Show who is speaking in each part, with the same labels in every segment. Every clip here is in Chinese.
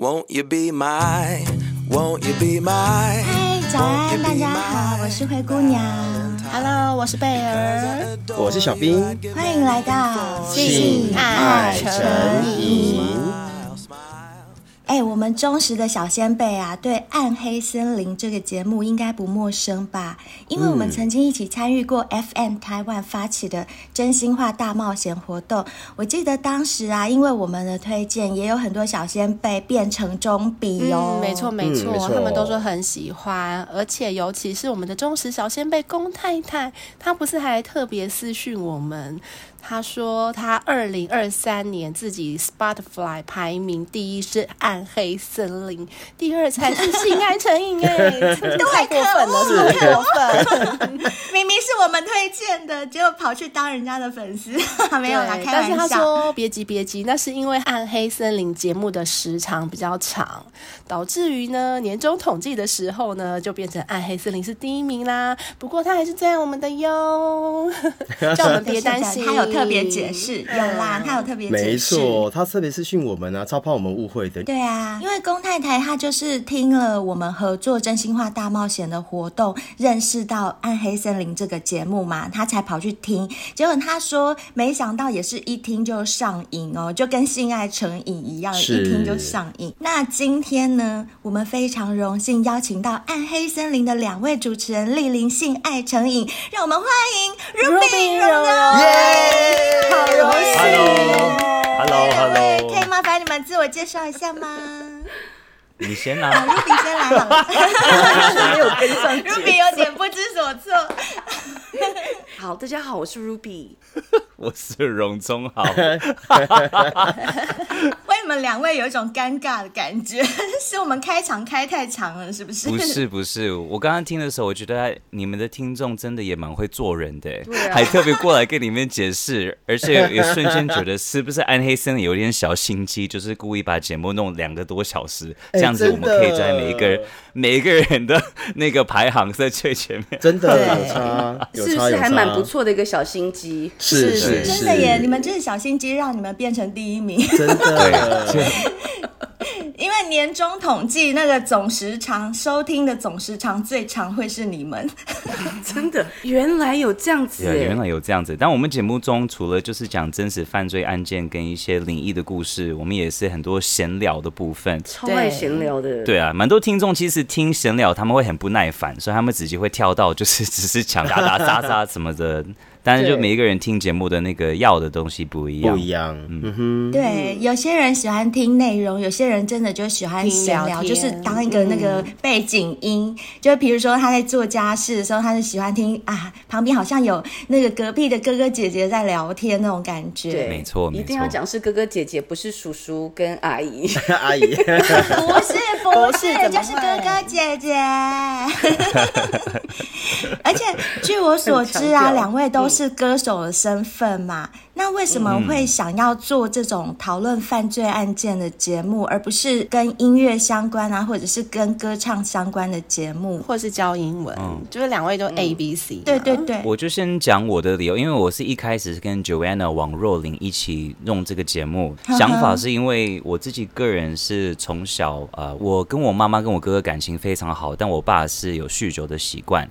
Speaker 1: Won't you be my, won't you be my?
Speaker 2: 嗨，早安，大家好，我是灰姑娘。Hello，我是贝儿，
Speaker 3: 我是小冰，
Speaker 2: 欢迎来到
Speaker 3: 性爱诚引。
Speaker 2: 哎、欸，我们忠实的小先辈啊，对《暗黑森林》这个节目应该不陌生吧？因为我们曾经一起参与过 FM 台湾发起的真心话大冒险活动。我记得当时啊，因为我们的推荐，也有很多小先辈变成中笔哦。
Speaker 4: 嗯、没错没错，
Speaker 3: 嗯、没错，
Speaker 4: 他们都说很喜欢，而且尤其是我们的忠实小先辈龚太太，她不是还特别私讯我们。他说他二零二三年自己 Spotify 排名第一是《暗黑森林》，第二才是《性爱成瘾》哎，太过分了，是不是过分？
Speaker 2: 明明是我们推荐的，结果跑去当人家的粉丝，没有啦，开玩笑。
Speaker 4: 但是他说别急别急，那是因为《暗黑森林》节目的时长比较长，导致于呢年终统计的时候呢就变成《暗黑森林》是第一名啦。不过他还是最爱我们的哟，叫我们别担心，
Speaker 2: 他有。特别解释有啦，他有特别解释，
Speaker 3: 没错，他特别私讯我们啊，超怕我们误会的。
Speaker 2: 对啊，因为龚太太她就是听了我们合作真心话大冒险的活动，认识到暗黑森林这个节目嘛，她才跑去听。结果她说，没想到也是一听就上瘾哦，就跟性爱成瘾一样，一听就上瘾。那今天呢，我们非常荣幸邀请到暗黑森林的两位主持人莅临性爱成瘾，让我们欢迎 Ruby 蓉蓉。好荣幸
Speaker 3: ，Hello，Hello，Hello，
Speaker 2: 可以麻烦你们自我介绍一下吗？
Speaker 5: 你先来
Speaker 2: ，Ruby 先来好了，
Speaker 6: 没有跟上，
Speaker 2: Ruby 有点不知所措。
Speaker 6: 好，大家好，我是 Ruby，
Speaker 5: 我是荣宗豪。
Speaker 2: 为你们两位有一种尴尬的感觉，是我们开场开太长了，是不是？
Speaker 5: 不是不是，我刚刚听的时候，我觉得你们的听众真的也蛮会做人的，啊、还特别过来跟你们解释，而且也瞬间觉得是不是暗黑森林有点小心机，就是故意把节目弄两个多小时，这样子我们可以在每一个人每一个人的那个排行在最前面，
Speaker 3: 真的有差，有差，
Speaker 6: 是不是还蛮不错的一个小心机？
Speaker 3: 是是
Speaker 2: 真的耶，你们这是小心机，让你们变成第一名，
Speaker 3: 真的。
Speaker 2: 因为年终统计那个总时长收听的总时长最长会是你们，
Speaker 6: 真的，原来有这样子，
Speaker 5: 对，原来有这样子。但我们节目中除了就是讲真实犯罪案件跟一些灵异的故事，我们也是很多闲聊的部分，
Speaker 6: 超爱闲聊的。
Speaker 5: 对啊，蛮多听众其实听闲聊他们会很不耐烦，所以他们直接会跳到就是只是抢打打杀杀什么的。但是就每一个人听节目的那个要的东西不一样，
Speaker 3: 不一样。嗯哼，
Speaker 2: 对，有些人喜欢听内容，有些人真的就喜欢闲聊，就是当一个那个背景音。嗯、就比如说他在做家事的时候，他就喜欢听啊，旁边好像有那个隔壁的哥哥姐姐在聊天那种感觉。
Speaker 6: 对，
Speaker 5: 没错，
Speaker 6: 一定要讲是哥哥姐姐，不是叔叔跟阿姨。
Speaker 3: 阿姨，
Speaker 2: 不是不是，就是哥哥姐姐。而且据我所知啊，两位都是。是歌手的身份嘛？那为什么会想要做这种讨论犯罪案件的节目，而不是跟音乐相关啊，或者是跟歌唱相关的节目，
Speaker 4: 或是教英文？嗯，就是两位都 A B C。
Speaker 2: 对对对，
Speaker 5: 我就先讲我的理由，因为我是一开始是跟 Joanna 王若琳一起弄这个节目，想法是因为我自己个人是从小呃，我跟我妈妈跟我哥哥感情非常好，但我爸是有酗酒的习惯。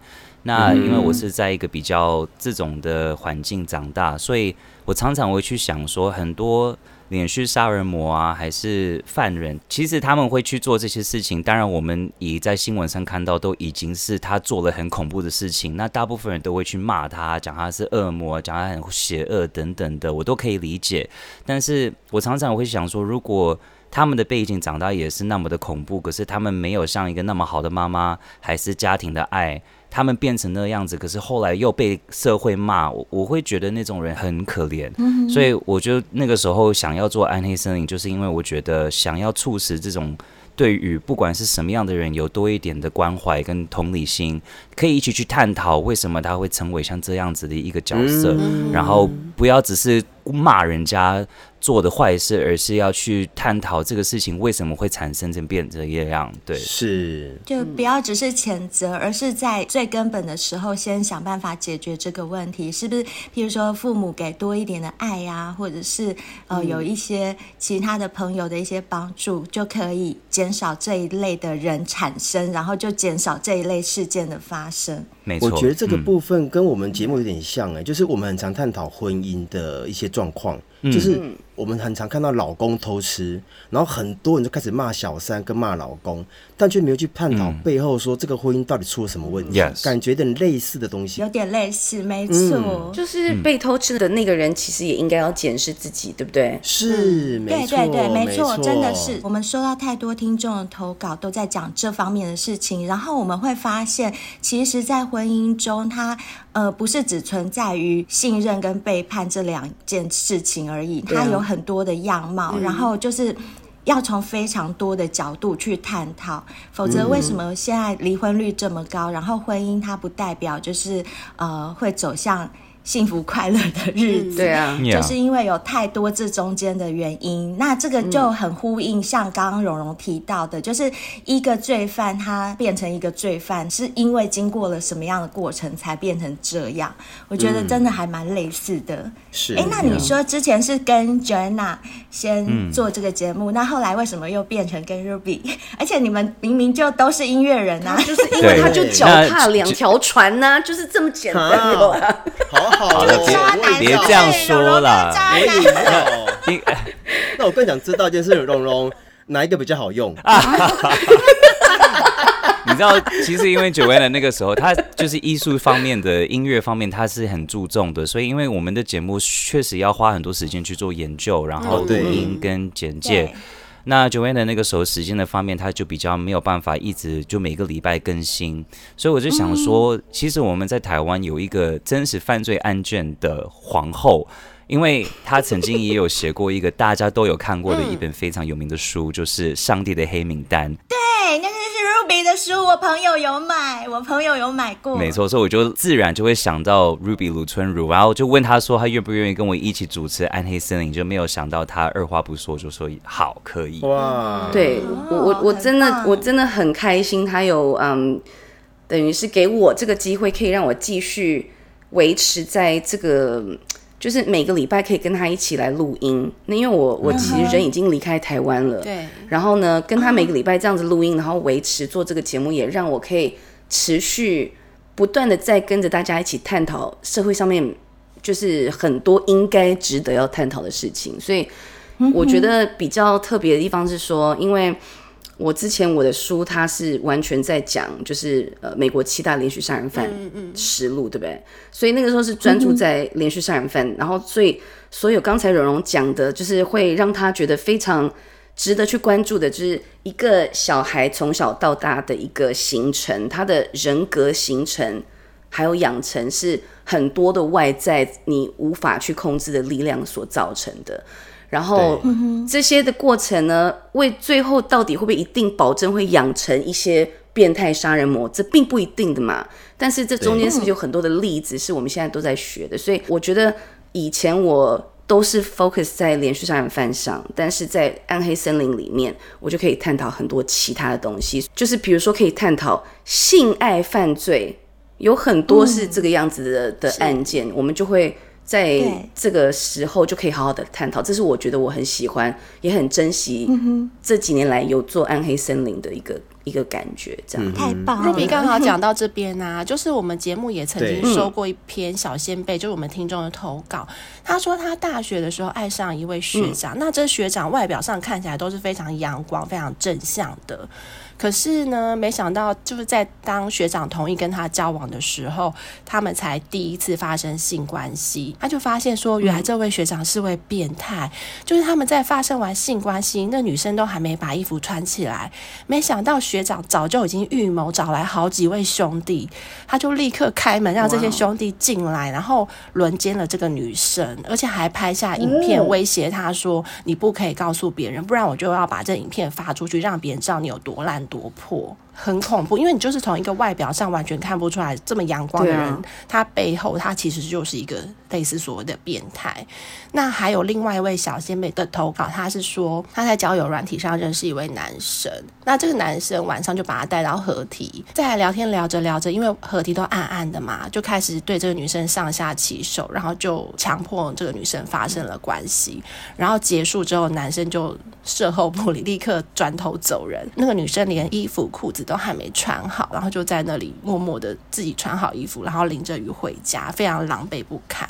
Speaker 5: 那因为我是在一个比较这种的环境长大，所以我常常会去想说，很多连续杀人魔啊，还是犯人，其实他们会去做这些事情。当然，我们已在新闻上看到，都已经是他做了很恐怖的事情。那大部分人都会去骂他，讲他是恶魔，讲他很邪恶等等的，我都可以理解。但是我常常会想说，如果他们的背景长大也是那么的恐怖，可是他们没有像一个那么好的妈妈，还是家庭的爱。他们变成那样子，可是后来又被社会骂，我我会觉得那种人很可怜，嗯、所以我就那个时候想要做暗黑森林，就是因为我觉得想要促使这种对于不管是什么样的人有多一点的关怀跟同理心，可以一起去探讨为什么他会成为像这样子的一个角色，嗯、然后不要只是骂人家。做的坏事，而是要去探讨这个事情为什么会产生成变这样。对，
Speaker 3: 是，
Speaker 2: 就不要只是谴责，而是在最根本的时候先想办法解决这个问题，是不是？譬如说父母给多一点的爱呀、啊，或者是呃有一些其他的朋友的一些帮助，就可以减少这一类的人产生，然后就减少这一类事件的发生。
Speaker 5: 没错，
Speaker 3: 我觉得这个部分跟我们节目有点像哎、欸，嗯、就是我们很常探讨婚姻的一些状况，嗯、就是。我们很常看到老公偷吃，然后很多人就开始骂小三跟骂老公，但却没有去探讨背后说这个婚姻到底出了什么问题。
Speaker 5: 嗯、
Speaker 3: 感觉有点类似的东西，
Speaker 2: 有点类似，没错，
Speaker 3: 嗯、
Speaker 6: 就是被偷吃的那个人其实也应该要检视自己，对不对？
Speaker 3: 是，
Speaker 2: 嗯、
Speaker 3: 没错，
Speaker 2: 对对对，没错，
Speaker 3: 没错
Speaker 2: 真的是。我们收到太多听众的投稿，都在讲这方面的事情，然后我们会发现，其实，在婚姻中，它呃不是只存在于信任跟背叛这两件事情而已，它有很多的样貌。然后就是要从非常多的角度去探讨，否则为什么现在离婚率这么高？然后婚姻它不代表就是呃会走向。幸福快乐的日子，对啊，就是因为有太多这中间的原因。那这个就很呼应，像刚刚蓉蓉提到的，就是一个罪犯他变成一个罪犯，是因为经过了什么样的过程才变成这样？我觉得真的还蛮类似的。是，哎，那你说之前是跟 Joanna 先做这个节目，那后来为什么又变成跟 Ruby？而且你们明明就都是音乐人啊，
Speaker 6: 就是因为他就脚踏两条船呢，就是这么简单。
Speaker 3: 好。好了，别
Speaker 5: 别这样说啦。
Speaker 3: 那我更想知道一件事，蓉蓉哪一个比较好用？
Speaker 5: 你知道，其实因为 Joanna 那个时候，他就是艺术方面的音乐方面，他是很注重的，所以因为我们的节目确实要花很多时间去做研究，然后录音跟简介。那 Joanna 那个时候时间的方面，他就比较没有办法一直就每个礼拜更新，所以我就想说，嗯、其实我们在台湾有一个真实犯罪案件的皇后，因为他曾经也有写过一个大家都有看过的一本非常有名的书，嗯、就是《上帝的黑名单》。
Speaker 2: 对，那是 Ruby 的书，我朋友有买，我朋友有买过。
Speaker 5: 没错，所以我就自然就会想到 Ruby 卢春如，然后就问他说他愿不愿意跟我一起主持《暗黑森林》，就没有想到他二话不说就说好，可以。哇，
Speaker 6: 对我我我真的我真的很开心，他有嗯，等于是给我这个机会，可以让我继续维持在这个。就是每个礼拜可以跟他一起来录音，那因为我我其实人已经离开台湾了，对。然后呢，跟他每个礼拜这样子录音，然后维持做这个节目，也让我可以持续不断的在跟着大家一起探讨社会上面就是很多应该值得要探讨的事情。所以我觉得比较特别的地方是说，因为。我之前我的书，它是完全在讲，就是呃美国七大连续杀人犯实录，对不对？所以那个时候是专注在连续杀人犯，然后所以所有刚才蓉蓉讲的，就是会让他觉得非常值得去关注的，就是一个小孩从小到大的一个形成，他的人格形成还有养成，是很多的外在你无法去控制的力量所造成的。然后这些的过程呢，为最后到底会不会一定保证会养成一些变态杀人魔？这并不一定的嘛。但是这中间是不是有很多的例子是我们现在都在学的？所以我觉得以前我都是 focus 在连续杀人犯上，但是在暗黑森林里面，我就可以探讨很多其他的东西，就是比如说可以探讨性爱犯罪，有很多是这个样子的、嗯、的案件，我们就会。在这个时候就可以好好的探讨，这是我觉得我很喜欢，也很珍惜这几年来有做暗黑森林的一个一个感觉，这样
Speaker 2: 太棒了。
Speaker 4: Ruby 刚好讲到这边啊，就是我们节目也曾经收过一篇小仙贝，就是我们听众的投稿。他说他大学的时候爱上一位学长，那这学长外表上看起来都是非常阳光、非常正向的。可是呢，没想到就是在当学长同意跟他交往的时候，他们才第一次发生性关系。他就发现说，原来这位学长是位变态。嗯、就是他们在发生完性关系，那女生都还没把衣服穿起来，没想到学长早就已经预谋找来好几位兄弟，他就立刻开门让这些兄弟进来，然后轮奸了这个女生，而且还拍下影片威胁他说：“你不可以告诉别人，不然我就要把这影片发出去，让别人知道你有多烂。”夺魄，很恐怖，因为你就是从一个外表上完全看不出来这么阳光的人，啊、他背后他其实就是一个类似所谓的变态。那还有另外一位小仙妹的投稿，她是说她在交友软体上认识一位男生，那这个男生晚上就把他带到河堤，在聊天聊着聊着，因为河堤都暗暗的嘛，就开始对这个女生上下其手，然后就强迫这个女生发生了关系，然后结束之后，男生就事后不理，立刻转头走人。那个女生连衣服裤子都还没穿好，然后就在那里默默的自己穿好衣服，然后淋着雨回家，非常狼狈不堪。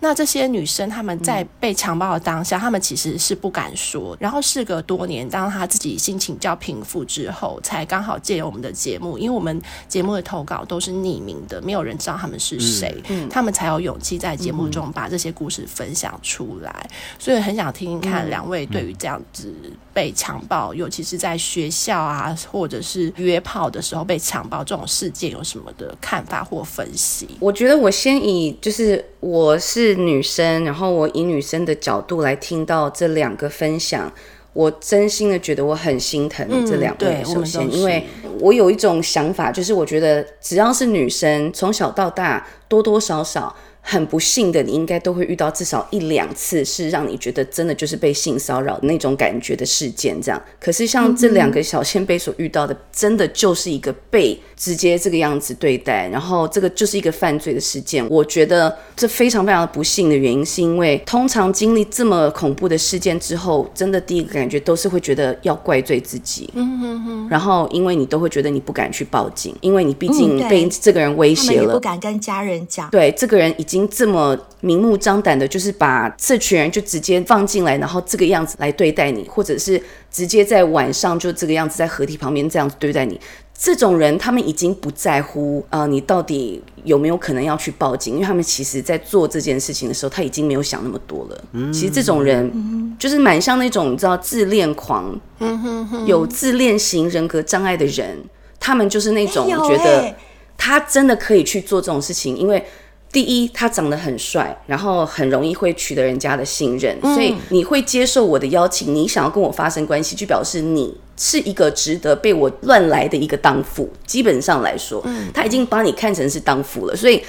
Speaker 4: 那这些女生她们在被强暴的当下，她们其实是不敢说。然后事隔多年，当她自己心情较平复之后，才刚好借由我们的节目，因为我们节目的投稿都是匿名的，没有人知道他们是谁，嗯，他们才有勇气在节目中把这些故事分享出来。所以很想听听看两位对于这样子被强暴，尤其是在学校啊，或者是约炮的时候被强暴这种事件，有什么的看法或分析？
Speaker 6: 我觉得我先以就是我是女生，然后我以女生的角度来听到这两个分享，我真心的觉得我很心疼这两位。首先，因为我有一种想法，就是我觉得只要是女生，从小到大多多少少。很不幸的，你应该都会遇到至少一两次是让你觉得真的就是被性骚扰那种感觉的事件，这样。可是像这两个小先辈所遇到的，真的就是一个被直接这个样子对待，然后这个就是一个犯罪的事件。我觉得这非常非常的不幸的原因，是因为通常经历这么恐怖的事件之后，真的第一个感觉都是会觉得要怪罪自己。嗯哼哼。然后因为你都会觉得你不敢去报警，因为你毕竟被这个人威胁了，
Speaker 2: 不敢跟家人讲。
Speaker 6: 对，这个人已经。这么明目张胆的，就是把这群人就直接放进来，然后这个样子来对待你，或者是直接在晚上就这个样子在河堤旁边这样子对待你。这种人，他们已经不在乎啊、呃，你到底有没有可能要去报警？因为他们其实在做这件事情的时候，他已经没有想那么多了。嗯、其实这种人就是蛮像那种你知道自恋狂，嗯、有自恋型人格障碍的人，他们就是那种觉得他真的可以去做这种事情，因为。第一，他长得很帅，然后很容易会取得人家的信任，嗯、所以你会接受我的邀请，你想要跟我发生关系，就表示你是一个值得被我乱来的一个荡妇。基本上来说，嗯、他已经把你看成是荡妇了，所以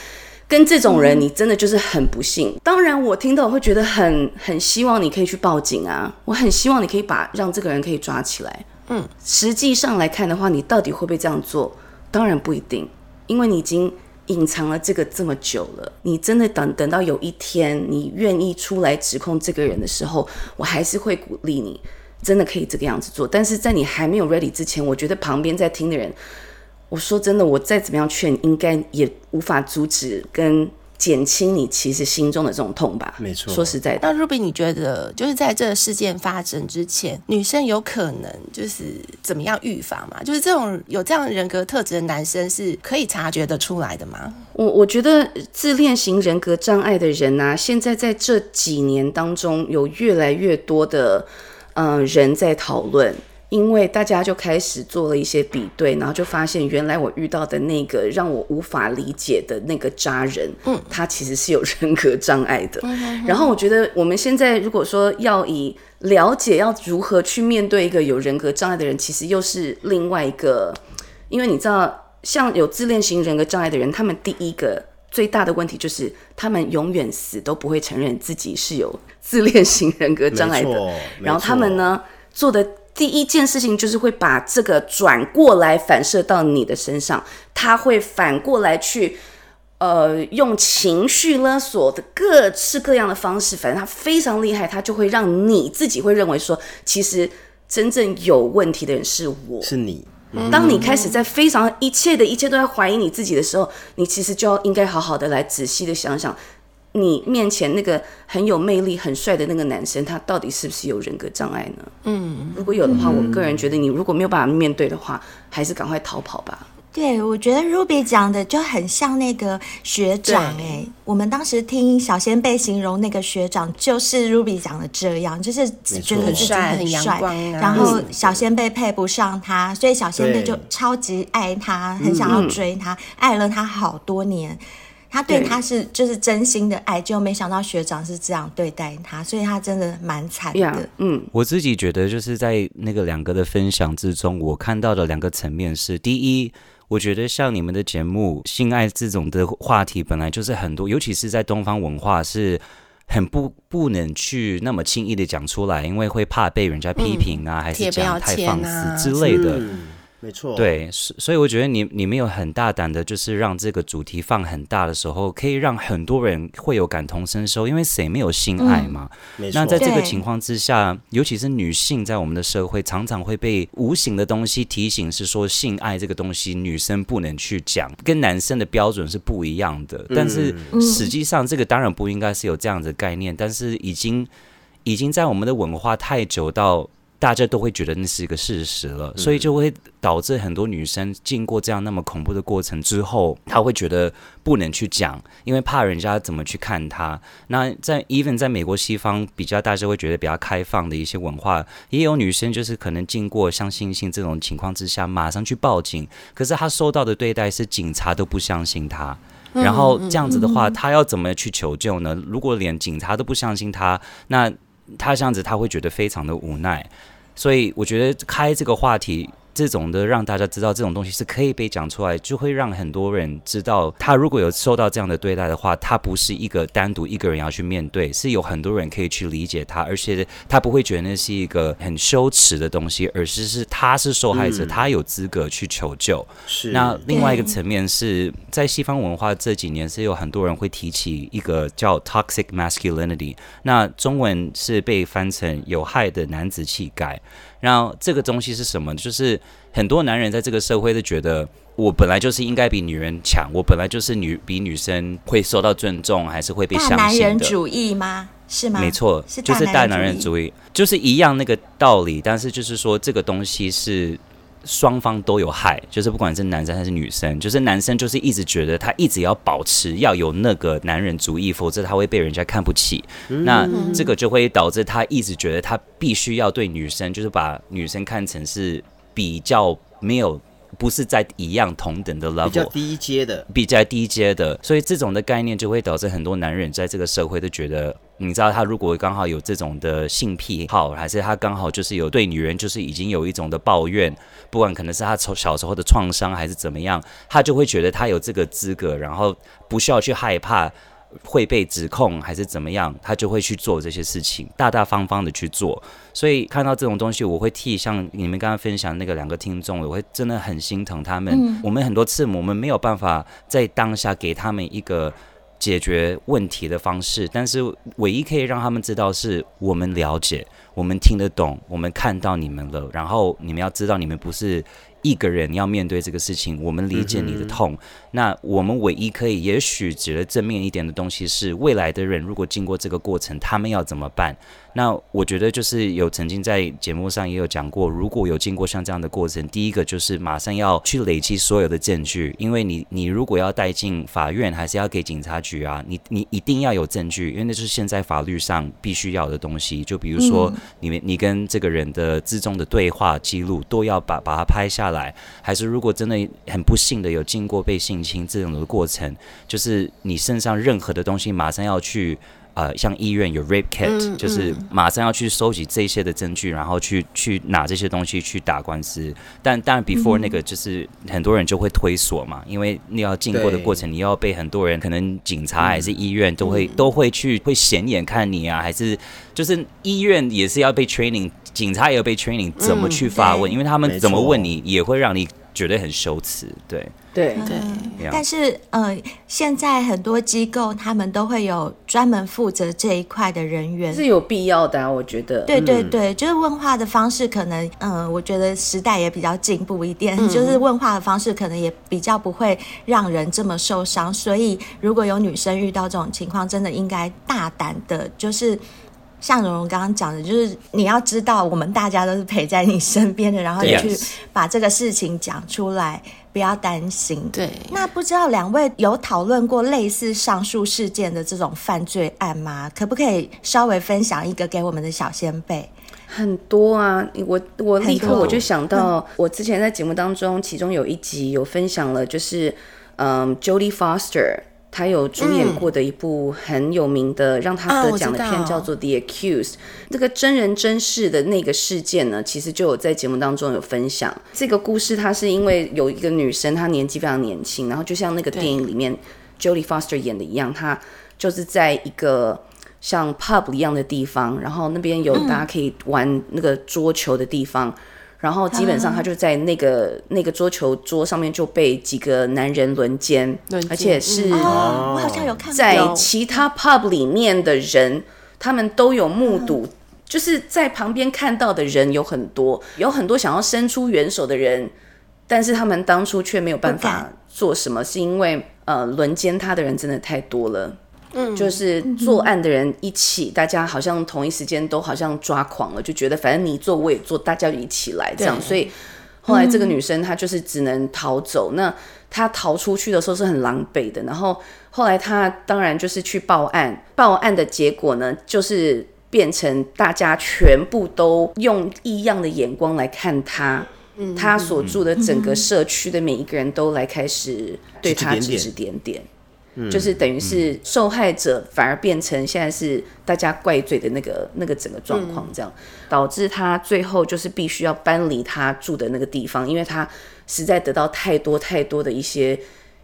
Speaker 6: 跟这种人，你真的就是很不幸。嗯、当然，我听到我会觉得很很希望你可以去报警啊，我很希望你可以把让这个人可以抓起来。嗯，实际上来看的话，你到底会不会这样做？当然不一定，因为你已经。隐藏了这个这么久了，你真的等等到有一天你愿意出来指控这个人的时候，我还是会鼓励你，真的可以这个样子做。但是在你还没有 ready 之前，我觉得旁边在听的人，我说真的，我再怎么样劝，应该也无法阻止跟。减轻你其实心中的这种痛吧，
Speaker 3: 没错。
Speaker 6: 说实在的，
Speaker 4: 那 Ruby，你觉得就是在这个事件发生之前，女生有可能就是怎么样预防嘛？就是这种有这样人格特质的男生是可以察觉得出来的吗？
Speaker 6: 我我觉得自恋型人格障碍的人啊，现在在这几年当中有越来越多的嗯、呃、人在讨论。因为大家就开始做了一些比对，然后就发现原来我遇到的那个让我无法理解的那个渣人，嗯，他其实是有人格障碍的。嗯，然后我觉得我们现在如果说要以了解要如何去面对一个有人格障碍的人，其实又是另外一个，因为你知道，像有自恋型人格障碍的人，他们第一个最大的问题就是他们永远死都不会承认自己是有自恋型人格障碍的，然后他们呢做的。第一件事情就是会把这个转过来反射到你的身上，他会反过来去，呃，用情绪勒索的各式各样的方式，反正他非常厉害，他就会让你自己会认为说，其实真正有问题的人是我，
Speaker 3: 是你。
Speaker 6: 当你开始在非常一切的一切都在怀疑你自己的时候，你其实就要应该好好的来仔细的想想。你面前那个很有魅力、很帅的那个男生，他到底是不是有人格障碍呢？嗯，如果有的话，我个人觉得你如果没有办法面对的话，还是赶快逃跑吧。
Speaker 2: 对，我觉得 Ruby 讲的就很像那个学长哎、欸，我们当时听小仙贝形容那个学长，就是 Ruby 讲的这样，就是觉得自己很帅，然后小仙贝配不上他，所以小仙贝就超级爱他，很想要追他，爱了他好多年。他对他是就是真心的爱，就没想到学长是这样对待他，所以他真的蛮惨的。Yeah,
Speaker 6: 嗯，
Speaker 5: 我自己觉得就是在那个两个的分享之中，我看到的两个层面是：第一，我觉得像你们的节目，性爱这种的话题本来就是很多，尤其是在东方文化是很不不能去那么轻易的讲出来，因为会怕被人家批评啊，嗯、还是讲太放肆之类的。
Speaker 3: 没错，
Speaker 5: 对，所以我觉得你你们有很大胆的，就是让这个主题放很大的时候，可以让很多人会有感同身受，因为谁没有性爱嘛？
Speaker 3: 嗯、没错。
Speaker 5: 那在这个情况之下，尤其是女性在我们的社会，常常会被无形的东西提醒，是说性爱这个东西女生不能去讲，跟男生的标准是不一样的。但是实际上，这个当然不应该是有这样的概念，但是已经已经在我们的文化太久到。大家都会觉得那是一个事实了，所以就会导致很多女生经过这样那么恐怖的过程之后，她会觉得不能去讲，因为怕人家怎么去看她。那在 even 在美国西方比较大家会觉得比较开放的一些文化，也有女生就是可能经过像星星这种情况之下，马上去报警，可是她收到的对待是警察都不相信她，然后这样子的话，她要怎么去求救呢？如果连警察都不相信她，那他这样子，他会觉得非常的无奈，所以我觉得开这个话题。这种的让大家知道这种东西是可以被讲出来，就会让很多人知道，他如果有受到这样的对待的话，他不是一个单独一个人要去面对，是有很多人可以去理解他，而且他不会觉得那是一个很羞耻的东西，而是是他是受害者，嗯、他有资格去求救。
Speaker 3: 是。
Speaker 5: 那另外一个层面是在西方文化这几年是有很多人会提起一个叫 toxic masculinity，那中文是被翻成有害的男子气概。然后这个东西是什么？就是很多男人在这个社会都觉得，我本来就是应该比女人强，我本来就是女比女生会受到尊重，还是会被相信的。大
Speaker 2: 男人主义吗？是吗？
Speaker 5: 没错，是就是大男人主义，就是一样那个道理。但是就是说，这个东西是。双方都有害，就是不管是男生还是女生，就是男生就是一直觉得他一直要保持要有那个男人主义，否则他会被人家看不起。嗯、那这个就会导致他一直觉得他必须要对女生，就是把女生看成是比较没有。不是在一样同等的 level，比较
Speaker 3: 低阶的，
Speaker 5: 比较低阶的，所以这种的概念就会导致很多男人在这个社会都觉得，你知道，他如果刚好有这种的性癖好，还是他刚好就是有对女人就是已经有一种的抱怨，不管可能是他从小时候的创伤还是怎么样，他就会觉得他有这个资格，然后不需要去害怕。会被指控还是怎么样，他就会去做这些事情，大大方方的去做。所以看到这种东西，我会替像你们刚刚分享那个两个听众，我会真的很心疼他们。嗯、我们很多次我们没有办法在当下给他们一个解决问题的方式，但是唯一可以让他们知道是我们了解，我们听得懂，我们看到你们了。然后你们要知道，你们不是。一个人要面对这个事情，我们理解你的痛。那我们唯一可以，也许觉得正面一点的东西是，未来的人如果经过这个过程，他们要怎么办？那我觉得就是有曾经在节目上也有讲过，如果有经过像这样的过程，第一个就是马上要去累积所有的证据，因为你你如果要带进法院，还是要给警察局啊，你你一定要有证据，因为那就是现在法律上必须要的东西。就比如说你们你跟这个人的之中的对话记录都要把把它拍下来，还是如果真的很不幸的有经过被性侵这种的过程，就是你身上任何的东西马上要去。呃，像医院有 rape kit，嗯，就是马上要去收集这些的证据，然后去去拿这些东西去打官司。但当然，before 那个就是很多人就会推锁嘛，因为你要经过的过程，你要被很多人，可能警察还是医院都会都会去会显眼看你啊，还是就是医院也是要被 training，警察也要被 training 怎么去发问，因为他们怎么问你也会让你。觉得很羞耻，对
Speaker 6: 对对。
Speaker 2: 但是，呃，现在很多机构他们都会有专门负责这一块的人员，
Speaker 6: 是有必要的啊，我觉得。
Speaker 2: 对对对，就是问话的方式可能，嗯、呃，我觉得时代也比较进步一点，嗯、就是问话的方式可能也比较不会让人这么受伤。所以，如果有女生遇到这种情况，真的应该大胆的，就是。像蓉蓉刚刚讲的，就是你要知道，我们大家都是陪在你身边的，然后你去把这个事情讲出来，不要担心。
Speaker 4: 对，
Speaker 2: 那不知道两位有讨论过类似上述事件的这种犯罪案吗？可不可以稍微分享一个给我们的小先辈？
Speaker 6: 很多啊，我我立刻我就想到，我之前在节目当中，其中有一集有分享了，就是嗯，Jodie Foster。他有主演过的一部很有名的、嗯、让他得奖的片，叫做《The Accused》。这个真人真事的那个事件呢，其实就有在节目当中有分享。这个故事，它是因为有一个女生，她年纪非常年轻，然后就像那个电影里面 Jodie Foster 演的一样，她就是在一个像 pub 一样的地方，然后那边有大家可以玩那个桌球的地方。嗯然后基本上他就在那个、啊、那个桌球桌上面就被几个男人轮奸，而且是
Speaker 2: 我好像有看
Speaker 6: 在其他 pub 里面的人，他们都有目睹，就是在旁边看到的人有很多，有很多想要伸出援手的人，但是他们当初却没有办法做什么，是因为呃轮奸他的人真的太多了。嗯，就是作案的人一起，大家好像同一时间都好像抓狂了，就觉得反正你做我也做，大家就一起来这样。所以后来这个女生她就是只能逃走。那她逃出去的时候是很狼狈的。然后后来她当然就是去报案，报案的结果呢，就是变成大家全部都用异样的眼光来看她。嗯，她所住的整个社区的每一个人都来开始对她指指点点。就是等于是受害者反而变成现在是大家怪罪的那个那个整个状况，这样导致他最后就是必须要搬离他住的那个地方，因为他实在得到太多太多的一些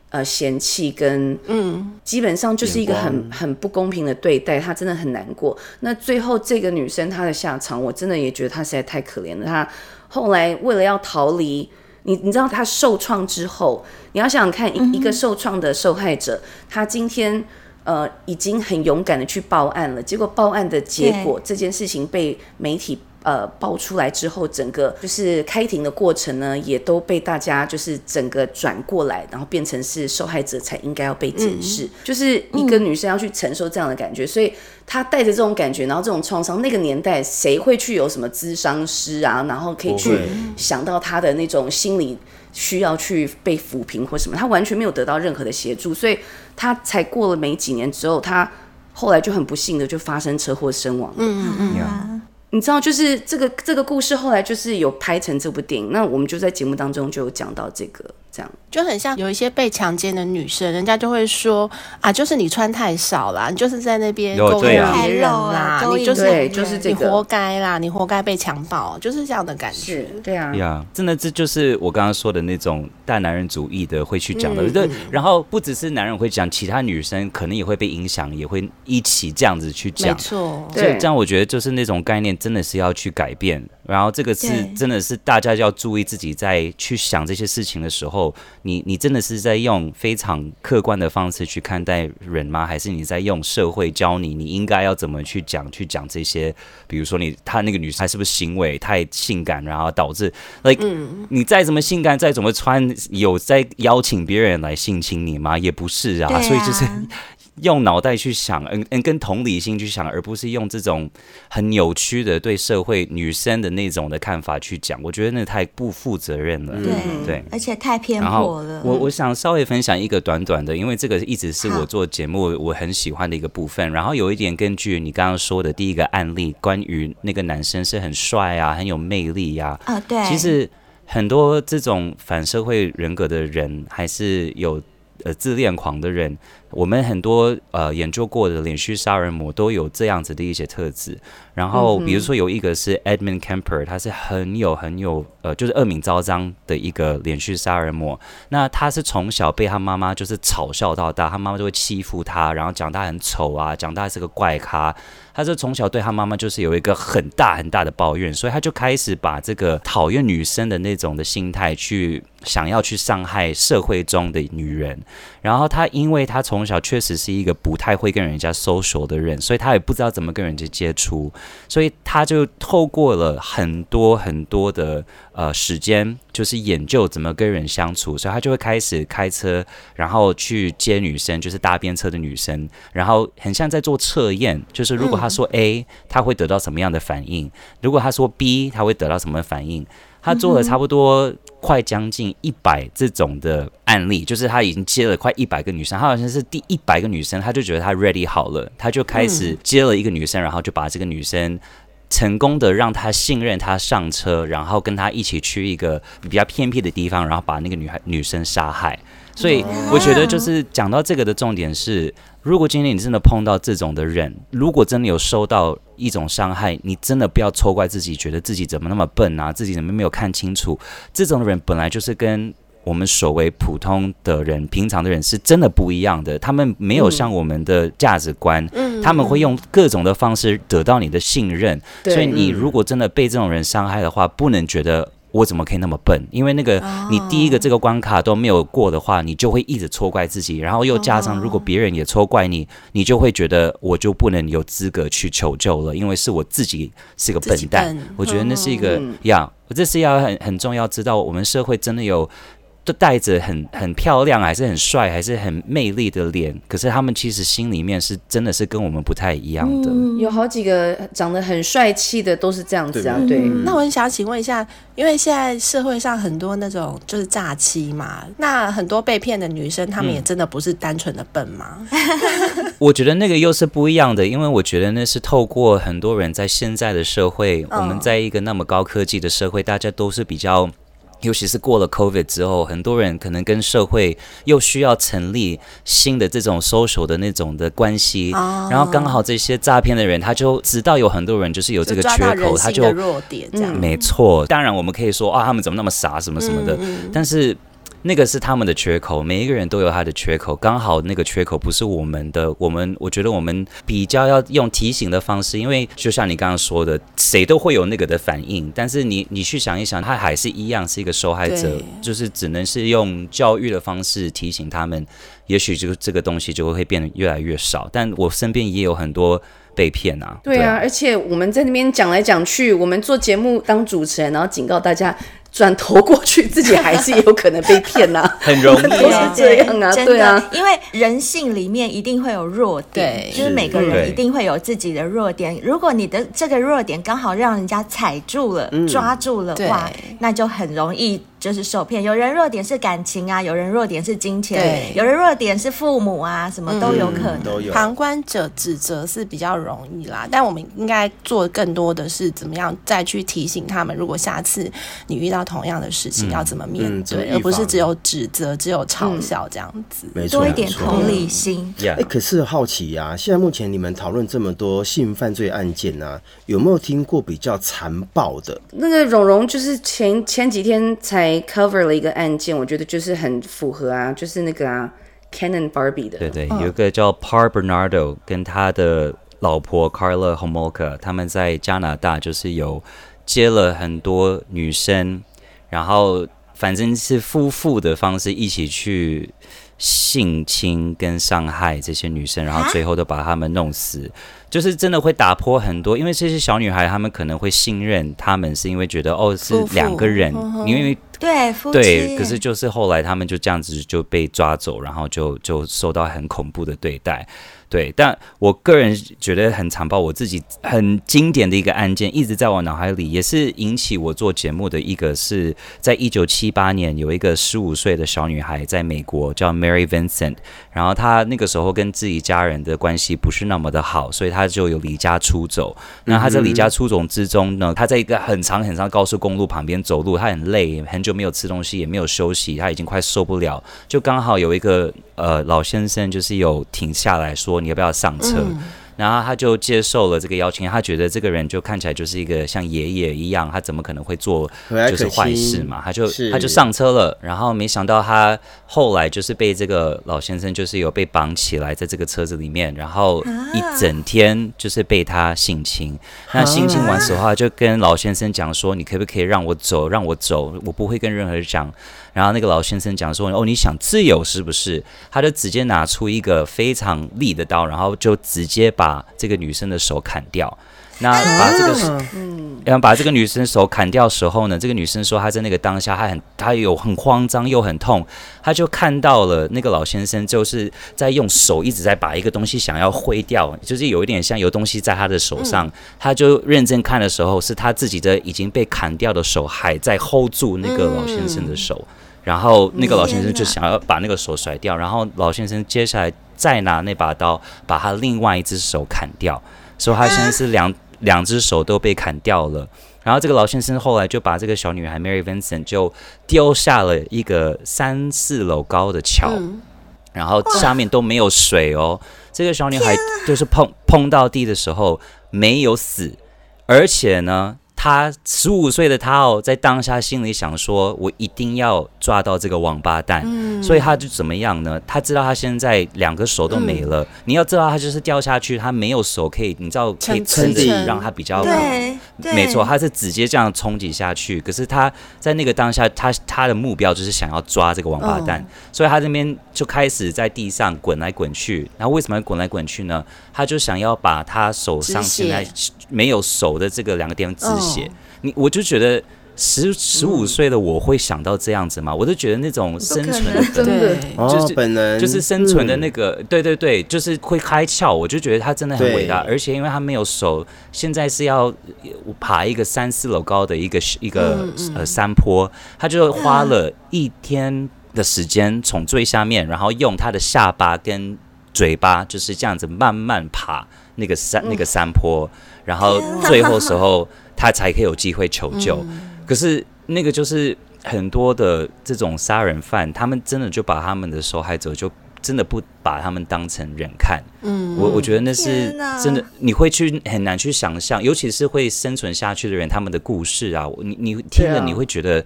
Speaker 6: 呃嫌弃跟嗯，基本上就是一个很很不公平的对待，他真的很难过。那最后这个女生她的下场，我真的也觉得她实在太可怜了。她后来为了要逃离。你你知道他受创之后，你要想想看，一一个受创的受害者，他今天呃已经很勇敢的去报案了，结果报案的结果，这件事情被媒体。呃，爆出来之后，整个就是开庭的过程呢，也都被大家就是整个转过来，然后变成是受害者才应该要被检视，嗯，就是一个女生要去承受这样的感觉，嗯，所以她带着这种感觉，然后这种创伤，那个年代谁会去有什么咨商师啊，然后可以去想到她的那种心理需要去被抚平或什么，她完全没有得到任何的协助，所以她才过了没几年之后，她后来就很不幸的就发生车祸身亡。嗯嗯嗯。你知道，就是这个这个故事后来就是有拍成这部电影，那我们就在节目当中就有讲到这个。这样
Speaker 4: 就很像有一些被强奸的女生，人家就会说啊，就是你穿太少了，你就是在那边勾引别人啦，你就是就是这个，你活该啦，你活该被强暴，就是这样的感觉。
Speaker 6: 对啊，
Speaker 5: 呀、yeah，真的这就是我刚刚说的那种大男人主义的会去讲的，对、嗯。然后不只是男人会讲，其他女生可能也会被影响，也会一起这样子去讲。没错，对，这样我觉得就是那种概念真的是要去改变。然后这个是真的是大家要注意自己在去想这些事情的时候，你你真的是在用非常客观的方式去看待人吗？还是你在用社会教你你应该要怎么去讲去讲这些？比如说你他那个女生她是不是行为太性感，然后导致 like 你再怎么性感再怎么穿，有在邀请别人来性侵你吗？也不是啊，所以就是。用脑袋去想，嗯嗯，跟同理心去想，而不是用这种很扭曲的对社会女生的那种的看法去讲，我觉得那太不负责任了。对对，
Speaker 2: 而且太偏颇了。
Speaker 5: 我我想稍微分享一个短短的，因为这个一直是我做节目我很喜欢的一个部分。然后有一点根据你刚刚说的第一个案例，关于那个男生是很帅啊，很有魅力呀。啊，对。其实很多这种反社会人格的人，还是有呃自恋狂的人。我们很多呃研究过的连续杀人魔都有这样子的一些特质，然后比如说有一个是 Edmund Kemper，他是很有很有呃就是恶名昭彰的一个连续杀人魔。那他是从小被他妈妈就是嘲笑到大，他妈妈就会欺负他，然后讲他很丑啊，讲他是个怪咖。他是从小对他妈妈就是有一个很大很大的抱怨，所以他就开始把这个讨厌女生的那种的心态去想要去伤害社会中的女人。然后他因为他从从小确实是一个不太会跟人家 social 的人，所以他也不知道怎么跟人家接触，所以他就透过了很多很多的呃时间，就是研究怎么跟人相处，所以他就会开始开车，然后去接女生，就是搭便车的女生，然后很像在做测验，就是如果他说 A，他会得到什么样的反应；如果他说 B，他会得到什么反应。他做了差不多快将近一百这种的案例，就是他已经接了快一百个女生，他好像是第一百个女生，他就觉得他 ready 好了，他就开始接了一个女生，然后就把这个女生成功的让他信任他上车，然后跟他一起去一个比较偏僻的地方，然后把那个女孩女生杀害。所以我觉得就是讲到这个的重点是，如果今天你真的碰到这种的人，如果真的有受到一种伤害，你真的不要错怪自己，觉得自己怎么那么笨啊，自己怎么没有看清楚。这种人本来就是跟我们所谓普通的人、平常的人是真的不一样的，他们没有像我们的价值观，嗯，他们会用各种的方式得到你的信任，嗯，所以你如果真的被这种人伤害的话，不能觉得。我怎么可以那么笨？因为那个你第一个这个关卡都没有过的话，你就会一直错怪自己，然后又加上如果别人也错怪你，你就会觉得我就不能有资格去求救了，因为是我自己是个笨蛋。我觉得那是一个呀，这是要很很重要，知道我们社会真的有。都带着很很漂亮，还是很帅，还是很魅力的脸，可是他们其实心里面是真的是跟我们不太一样的。
Speaker 6: 嗯、有好几个长得很帅气的都是这样子啊。对，对
Speaker 4: 那我很想请问一下，因为现在社会上很多那种就是诈欺嘛，那很多被骗的女生，她们也真的不是单纯的笨吗？
Speaker 5: 嗯、我觉得那个又是不一样的，因为我觉得那是透过很多人在现在的社会，我们在一个那么高科技的社会，大家都是比较。尤其是过了 COVID 之后，很多人可能跟社会又需要成立新的这种 social 的那种的关系，哦、然后刚好这些诈骗的人他就知道有很多人就是有这个缺口，他就
Speaker 4: 弱点这样。
Speaker 5: 没错，当然我们可以说啊，他们怎么那么傻，什么什么的，嗯嗯、但是。那个是他们的缺口，每一个人都有他的缺口，刚好那个缺口不是我们的。我们我觉得我们比较要用提醒的方式，因为就像你刚刚说的，谁都会有那个的反应。但是你你去想一想，他还是一样是一个受害者，就是只能是用教育的方式提醒他们，也许就这个东西就会变得越来越少。但我身边也有很多被骗啊，
Speaker 6: 对啊，而且我们在那边讲来讲去，我们做节目当主持人，然后警告大家。转头过去，自己还是有可能被骗呐、啊，
Speaker 5: 很容易、啊，
Speaker 6: 都是这样啊，
Speaker 2: 真的
Speaker 6: 对啊，
Speaker 2: 因为人性里面一定会有弱点，就是每个人一定会有自己的弱点。如果你的这个弱点刚好让人家踩住了、嗯、抓住了的话，那就很容易。就是受骗，有人弱点是感情啊，有人弱点是金钱，对，有人弱点是父母啊，什么都有可能。
Speaker 3: 都有。
Speaker 4: 旁观者指责是比较容易啦，但我们应该做更多的是怎么样再去提醒他们，如果下次你遇到同样的事情，要怎么面对，而不是只有指责、只有嘲笑这样子。
Speaker 3: 没错，
Speaker 2: 多一点同理心。
Speaker 3: 哎，可是好奇呀，现在目前你们讨论这么多性犯罪案件啊，有没有听过比较残暴的？
Speaker 6: 那个蓉蓉就是前前几天才。Cover 了一个案件，我觉得就是很符合啊，就是那个啊 and Barbie 的。
Speaker 5: 对对，有一个叫 Par Bernardo 跟他的老婆 Carla Homolka，他们在加拿大就是有接了很多女生，然后反正是夫妇的方式一起去性侵跟伤害这些女生，然后最后都把她们弄死。就是真的会打破很多，因为这些小女孩她们可能会信任他们，是因为觉得哦是两个人，因为
Speaker 2: 对
Speaker 5: 对，可是就是后来他们就这样子就被抓走，然后就就受到很恐怖的对待。对，但我个人觉得很残暴。我自己很经典的一个案件，一直在我脑海里，也是引起我做节目的一个，是在一九七八年，有一个十五岁的小女孩在美国叫 Mary Vincent，然后她那个时候跟自己家人的关系不是那么的好，所以她就有离家出走。那她在离家出走之中呢，她在一个很长很长高速公路旁边走路，她很累，很久没有吃东西，也没有休息，她已经快受不了，就刚好有一个呃老先生就是有停下来说。你要不要上车？嗯、然后他就接受了这个邀请。他觉得这个人就看起来就是一个像爷爷一样，他怎么可能会做就是坏事嘛？他就他就上车了。然后没想到他后来就是被这个老先生就是有被绑起来在这个车子里面，然后一整天就是被他性侵。啊、那性侵完之后，就跟老先生讲说：“你可不可以让我走？让我走，我不会跟任何人讲。”然后那个老先生讲说：“哦，你想自由是不是？”他就直接拿出一个非常利的刀，然后就直接把这个女生的手砍掉。那把这个，嗯，然后把这个女生手砍掉的时候呢，这个女生说她在那个当下，她很，她有很慌张又很痛，她就看到了那个老先生就是在用手一直在把一个东西想要挥掉，就是有一点像有东西在她的手上，她就认真看的时候，是她自己的已经被砍掉的手还在 hold 住那个老先生的手。然后那个老先生就想要把那个手甩掉，然后老先生接下来再拿那把刀把他另外一只手砍掉，所以他现在是两两只手都被砍掉了。然后这个老先生后来就把这个小女孩 Mary Vincent 就丢下了一个三四楼高的桥，嗯、然后下面都没有水哦。这个小女孩就是碰碰到地的时候没有死，而且呢。他十五岁的他哦，在当下心里想说：“我一定要抓到这个王八蛋。嗯”所以他就怎么样呢？他知道他现在两个手都没了。嗯、你要知道，他就是掉下去，他没有手可以，你知道可以撑着，让他比较
Speaker 2: 对，
Speaker 5: 没错，他是直接这样冲击下去。可是他在那个当下，他他的目标就是想要抓这个王八蛋，哦、所以他这边就开始在地上滚来滚去。然后为什么要滚来滚去呢？他就想要把他手上现在没有手的这个两个地方止血。哦。你我就觉得十十五岁的我会想到这样子嘛，我就觉得那种生存的就是
Speaker 3: 本能，
Speaker 5: 就是生存的那个，对对对，就是会开窍。我就觉得他真的很伟大，而且因为他没有手，现在是要爬一个三四楼高的一个一个呃山坡，他就花了一天的时间从最下面，然后用他的下巴跟嘴巴就是这样子慢慢爬那个山那个山坡，然后 最后时候。他才可以有机会求救，嗯、可是那个就是很多的这种杀人犯，他们真的就把他们的受害者就真的不把他们当成人看。嗯，我我觉得那是真的，你会去很难去想象，尤其是会生存下去的人，他们的故事啊，你你听了你会觉得，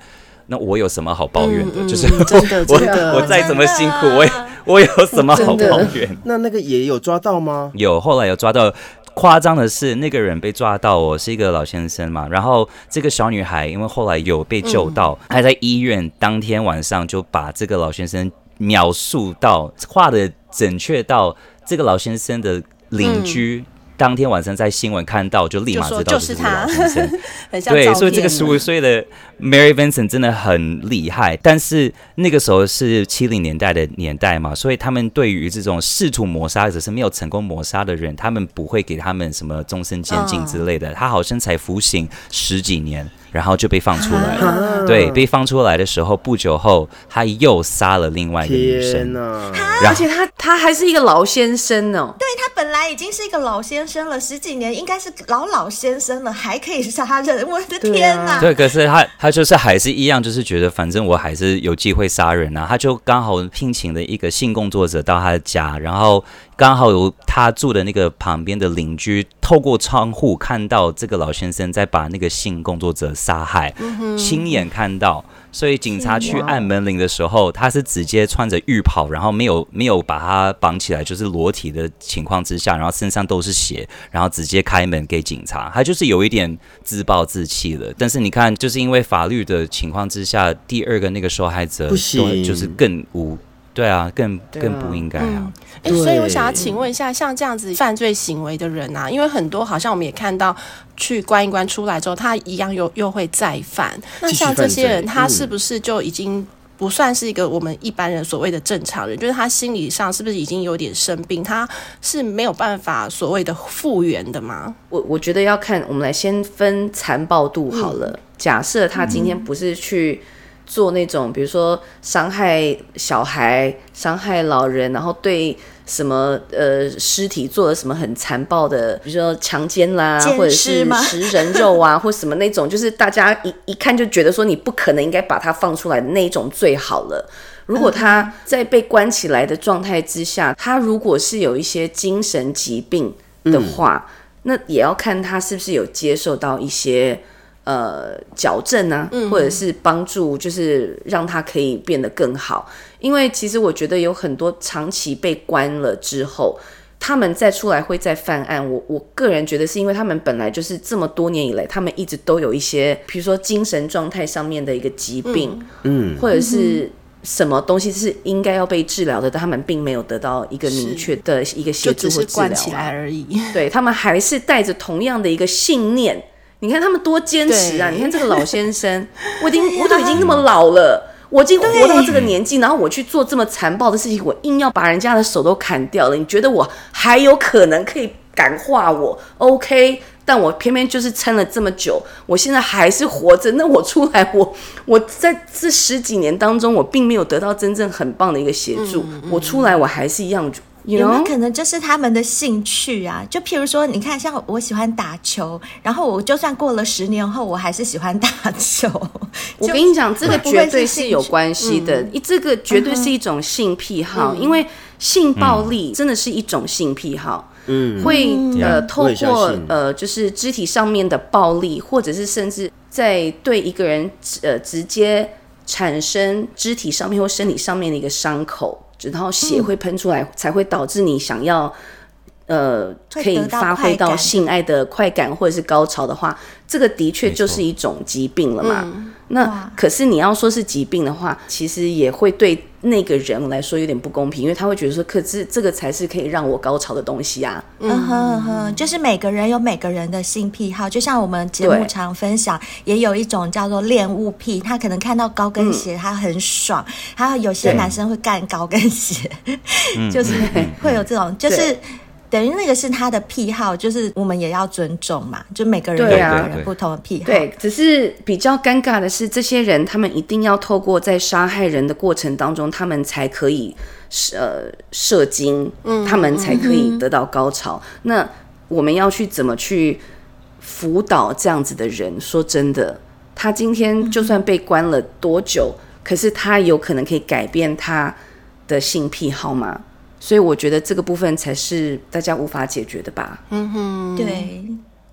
Speaker 5: 那我有什么好抱怨的？嗯、就是
Speaker 6: 真的真的
Speaker 5: 我我再怎么辛苦，我也 我有什么好抱怨？
Speaker 3: 那那个也有抓到吗？
Speaker 5: 有，后来有抓到。夸张的是，那个人被抓到哦，是一个老先生嘛。然后这个小女孩，因为后来有被救到，还在医院当天晚上就把这个老先生描述到画的准确到这个老先生的邻居。当天晚上在新闻看到，就立马知道就是他。对，所以这个十五岁的 Mary Vincent 真的很厉害。但是那个时候是七零年代的年代嘛，所以他们对于这种试图谋杀只是没有成功谋杀的人，他们不会给他们什么终身监禁之类的。他好像才服刑十几年。然后就被放出来了，啊、对，被放出来的时候不久后，他又杀了另外一个女生，
Speaker 6: 啊、而且他他还是一个老先生哦，
Speaker 2: 对，他本来已经是一个老先生了，十几年应该是老老先生了，还可以杀人，我的天哪！
Speaker 5: 对，可是他他就是还是一样，就是觉得反正我还是有机会杀人啊，他就刚好聘请了一个性工作者到他的家，然后。刚好有他住的那个旁边的邻居透过窗户看到这个老先生在把那个性工作者杀害，嗯、亲眼看到，所以警察去按门铃的时候，他是直接穿着浴袍，然后没有没有把他绑起来，就是裸体的情况之下，然后身上都是血，然后直接开门给警察，他就是有一点自暴自弃了。但是你看，就是因为法律的情况之下，第二个那个受害者就是更无。对啊，更更不应该啊！
Speaker 4: 哎、嗯，所以我想要请问一下，像这样子犯罪行为的人啊，因为很多好像我们也看到，去关一关出来之后，他一样又又会再犯。那像这些人，他是不是就已经不算是一个我们一般人所谓的正常人？就是他心理上是不是已经有点生病？他是没有办法所谓的复原的吗？
Speaker 6: 我我觉得要看，我们来先分残暴度好了。嗯、假设他今天不是去。做那种，比如说伤害小孩、伤害老人，然后对什么呃尸体做了什么很残暴的，比如说强奸啦，或者是食人肉啊，或什么那种，就是大家一一看就觉得说你不可能应该把他放出来的那种最好了。如果他在被关起来的状态之下，他如果是有一些精神疾病的话，嗯、那也要看他是不是有接受到一些。呃，矫正啊，或者是帮助，就是让他可以变得更好。因为其实我觉得有很多长期被关了之后，他们再出来会再犯案。我我个人觉得是因为他们本来就是这么多年以来，他们一直都有一些，比如说精神状态上面的一个疾病，嗯，或者是什么东西是应该要被治疗的，但他们并没有得到一个明确的一个协助或治疗，
Speaker 4: 关起来而已。
Speaker 6: 对，他们还是带着同样的一个信念。你看他们多坚持啊！你看这个老先生，我已经我都已经那么老了，我已经活到这个年纪，然后我去做这么残暴的事情，我硬要把人家的手都砍掉了。你觉得我还有可能可以感化我？OK，但我偏偏就是撑了这么久，我现在还是活着。那我出来，我我在这十几年当中，我并没有得到真正很棒的一个协助。嗯嗯、我出来，我还是一样。
Speaker 2: 有没有可能就是他们的兴趣啊？就譬如说，你看，像我喜欢打球，然后我就算过了十年后，我还是喜欢打球。
Speaker 6: 我跟你讲，这个绝对是有关系的，嗯、这个绝对是一种性癖好，嗯、因为性暴力真的是一种性癖好。嗯，会呃透过呃就是肢体上面的暴力，或者是甚至在对一个人呃直接产生肢体上面或身体上面的一个伤口。然后血会喷出来，嗯、才会导致你想要，呃，可以发挥到性爱的快感或者是高潮的话，这个的确就是一种疾病了嘛。嗯、那可是你要说是疾病的话，其实也会对那个人来说有点不公平，因为他会觉得说，可是这个才是可以让我高潮的东西啊。
Speaker 2: 嗯。哼哼，就是每个人有每个人的性癖好，就像我们节目常分享，也有一种叫做恋物癖，他可能看到高跟鞋他很爽，嗯、还有有些男生会干高跟鞋，就是会有这种，就是。等于那个是他的癖好，就是我们也要尊重嘛，就每个人有每个人不同的癖好。
Speaker 6: 对，对，只是比较尴尬的是，这些人他们一定要透过在杀害人的过程当中，他们才可以呃射精，嗯，他们才可以得到高潮。嗯、那我们要去怎么去辅导这样子的人？说真的，他今天就算被关了多久，嗯、可是他有可能可以改变他的性癖好吗？所以我觉得这个部分才是大家无法解决的吧。
Speaker 2: 嗯哼，对，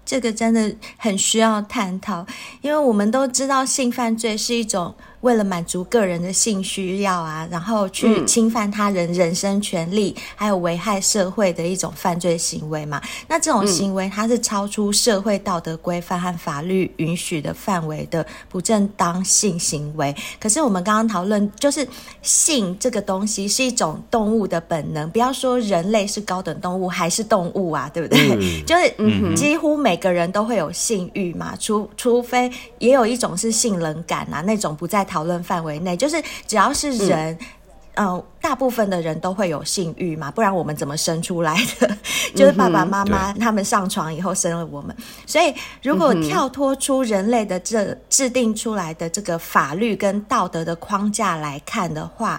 Speaker 2: 这个真的很需要探讨，因为我们都知道性犯罪是一种。为了满足个人的性需要啊，然后去侵犯他人人身权利，嗯、还有危害社会的一种犯罪行为嘛？那这种行为它是超出社会道德规范和法律允许的范围的不正当性行为。可是我们刚刚讨论，就是性这个东西是一种动物的本能，不要说人类是高等动物还是动物啊，对不对？嗯、就是嗯，几乎每个人都会有性欲嘛，除除非也有一种是性冷感啊，那种不在讨论范围内，就是只要是人，嗯、呃，大部分的人都会有性欲嘛，不然我们怎么生出来的？就是爸爸妈妈他们上床以后生了我们，所以如果跳脱出人类的这制定出来的这个法律跟道德的框架来看的话，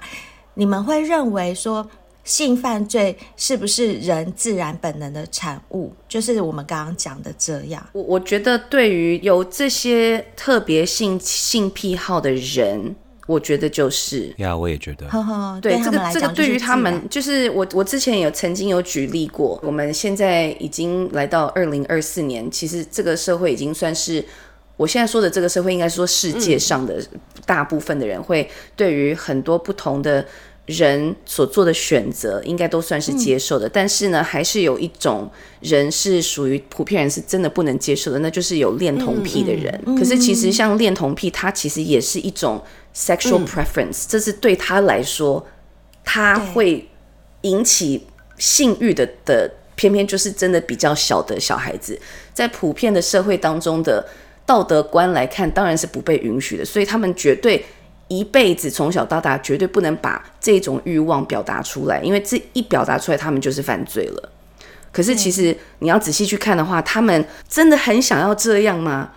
Speaker 2: 你们会认为说性犯罪是不是人自然本能的产物？就是我们刚刚讲的这样。
Speaker 6: 我我觉得对于有这些特别性性癖好的人，我觉得就是
Speaker 5: 呀，yeah, 我也觉得。
Speaker 2: 呵呵，
Speaker 6: 对，
Speaker 2: 对
Speaker 6: 这个这个对于他们，就是我我之前有曾经有举例过，我们现在已经来到二零二四年，其实这个社会已经算是，我现在说的这个社会，应该说世界上的大部分的人会对于很多不同的。人所做的选择应该都算是接受的，嗯、但是呢，还是有一种人是属于普遍人是真的不能接受的，那就是有恋童癖的人。嗯嗯、可是其实像恋童癖，它其实也是一种 sexual preference，、嗯、这是对他来说，他会引起性欲的的，偏偏就是真的比较小的小孩子，在普遍的社会当中的道德观来看，当然是不被允许的，所以他们绝对。一辈子从小到大绝对不能把这种欲望表达出来，因为这一表达出来，他们就是犯罪了。可是其实你要仔细去看的话，他们真的很想要这样吗？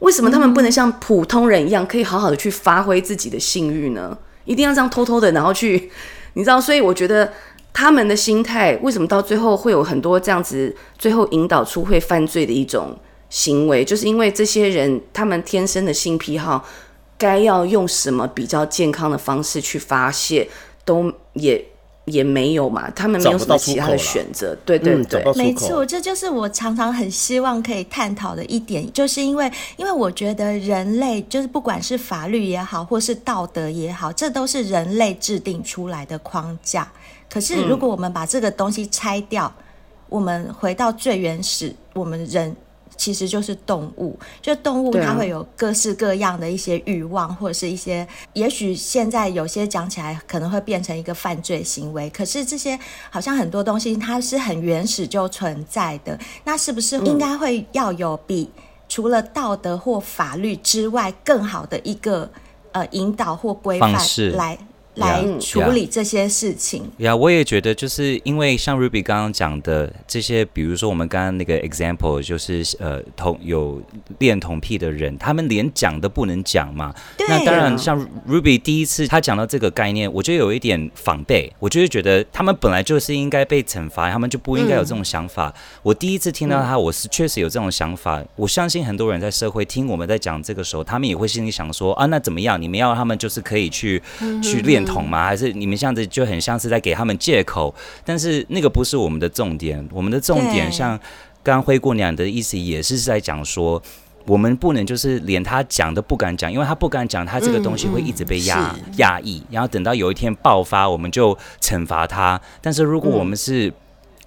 Speaker 6: 为什么他们不能像普通人一样，可以好好的去发挥自己的性欲呢？一定要这样偷偷的，然后去，你知道？所以我觉得他们的心态为什么到最后会有很多这样子，最后引导出会犯罪的一种行为，就是因为这些人他们天生的性癖好。该要用什么比较健康的方式去发泄，都也也没有嘛，他们没有什么其他的选择，对对对，
Speaker 2: 嗯、没错，这就是我常常很希望可以探讨的一点，就是因为因为我觉得人类就是不管是法律也好，或是道德也好，这都是人类制定出来的框架。可是如果我们把这个东西拆掉，嗯、我们回到最原始，我们人。其实就是动物，就动物它会有各式各样的一些欲望，啊、或者是一些，也许现在有些讲起来可能会变成一个犯罪行为。可是这些好像很多东西它是很原始就存在的，那是不是应该会要有比除了道德或法律之外更好的一个呃引导或规范来？来处理这些事情。
Speaker 5: 呀，我也觉得，就是因为像 Ruby 刚刚讲的这些，比如说我们刚刚那个 example，就是呃同有恋童癖的人，他们连讲都不能讲嘛。对。那当然，像 Ruby 第一次他讲到这个概念，我就有一点防备，我就是觉得他们本来就是应该被惩罚，他们就不应该有这种想法。嗯、我第一次听到他，我是确实有这种想法。嗯、我相信很多人在社会听我们在讲这个时候，他们也会心里想说啊，那怎么样？你们要他们就是可以去、嗯、去练。统吗？还是你们这样子就很像是在给他们借口？但是那个不是我们的重点。我们的重点，像刚刚灰姑娘的意思，也是在讲说，我们不能就是连他讲都不敢讲，因为他不敢讲，他这个东西会一直被压压抑，然后等到有一天爆发，我们就惩罚他。但是如果我们是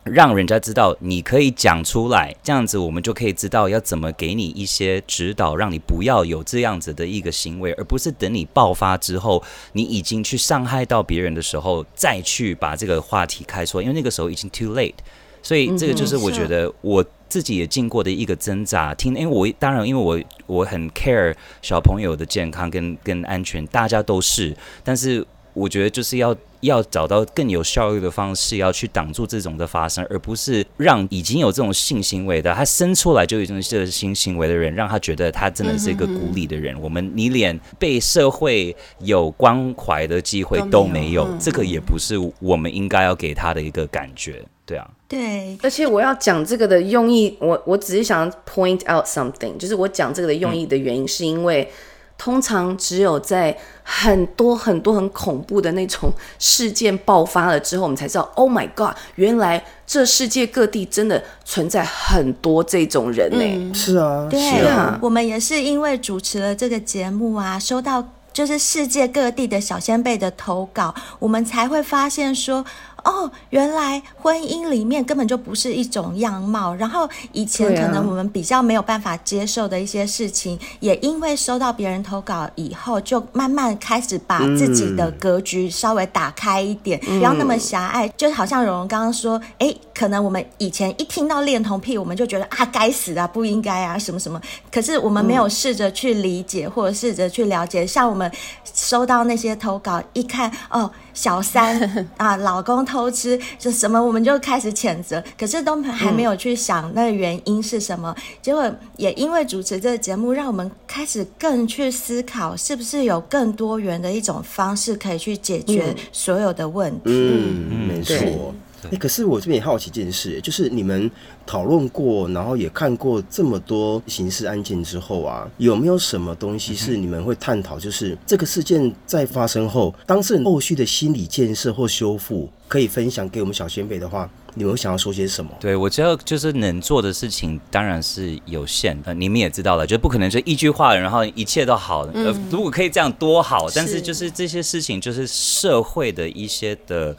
Speaker 5: 让人家知道你可以讲出来，这样子我们就可以知道要怎么给你一些指导，让你不要有这样子的一个行为，而不是等你爆发之后，你已经去伤害到别人的时候，再去把这个话题开出来，因为那个时候已经 too late。所以这个就是我觉得我自己也经过的一个挣扎。听，因为我当然因为我我很 care 小朋友的健康跟跟安全，大家都是，但是我觉得就是要。要找到更有效率的方式，要去挡住这种的发生，而不是让已经有这种性行为的他生出来就有这种这性行为的人，让他觉得他真的是一个孤立的人。嗯、我们你连被社会有关怀的机会都没有，没有这个也不是我们应该要给他的一个感觉。对啊，
Speaker 2: 对。
Speaker 6: 而且我要讲这个的用意，我我只是想 point out something，就是我讲这个的用意的原因，是因为。通常只有在很多很多很恐怖的那种事件爆发了之后，我们才知道，Oh my God，原来这世界各地真的存在很多这种人呢、欸。
Speaker 3: 是啊，
Speaker 2: 对
Speaker 3: 啊，
Speaker 2: 我们也是因为主持了这个节目啊，收到就是世界各地的小先辈的投稿，我们才会发现说。哦，原来婚姻里面根本就不是一种样貌。然后以前可能我们比较没有办法接受的一些事情，啊、也因为收到别人投稿以后，就慢慢开始把自己的格局稍微打开一点，不、嗯、要那么狭隘。就好像蓉蓉刚刚说，哎，可能我们以前一听到恋童癖，我们就觉得啊，该死啊，不应该啊，什么什么。可是我们没有试着去理解，或者试着去了解。像我们收到那些投稿，一看哦。小三 啊，老公偷吃，就什么我们就开始谴责，可是都还没有去想那原因是什么。嗯、结果也因为主持这个节目，让我们开始更去思考，是不是有更多元的一种方式可以去解决所有的问题。
Speaker 3: 嗯，嗯没错。哎、欸，可是我这边也好奇一件事，就是你们讨论过，然后也看过这么多刑事案件之后啊，有没有什么东西是你们会探讨？就是这个事件在发生后，当事人后续的心理建设或修复，可以分享给我们小仙贝的话，你们会想要说些什么？
Speaker 5: 对，我知道，就是能做的事情当然是有限的，你们也知道了，就不可能就一句话，然后一切都好。嗯、呃，如果可以这样多好，但是就是这些事情，就是社会的一些的。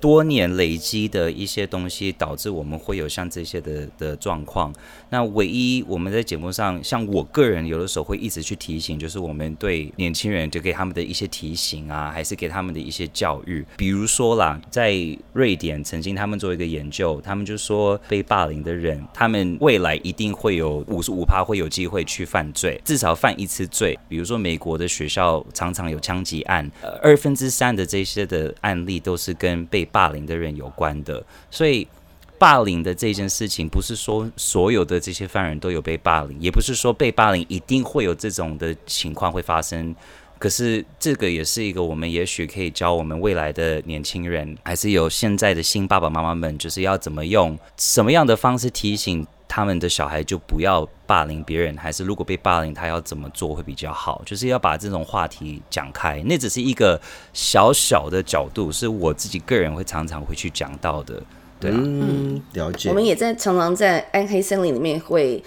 Speaker 5: 多年累积的一些东西，导致我们会有像这些的的状况。那唯一我们在节目上，像我个人有的时候会一直去提醒，就是我们对年轻人就给他们的一些提醒啊，还是给他们的一些教育。比如说啦，在瑞典曾经他们做一个研究，他们就说被霸凌的人，他们未来一定会有五十五趴会有机会去犯罪，至少犯一次罪。比如说美国的学校常常有枪击案，呃，二分之三的这些的案例都是跟被霸凌的人有关的，所以。霸凌的这件事情，不是说所有的这些犯人都有被霸凌，也不是说被霸凌一定会有这种的情况会发生。可是这个也是一个我们也许可以教我们未来的年轻人，还是有现在的新爸爸妈妈们，就是要怎么用什么样的方式提醒他们的小孩，就不要霸凌别人，还是如果被霸凌，他要怎么做会比较好？就是要把这种话题讲开。那只是一个小小的角度，是我自己个人会常常会去讲到的。对啊，
Speaker 3: 嗯，了解。
Speaker 6: 我们也在常常在暗黑森林里面会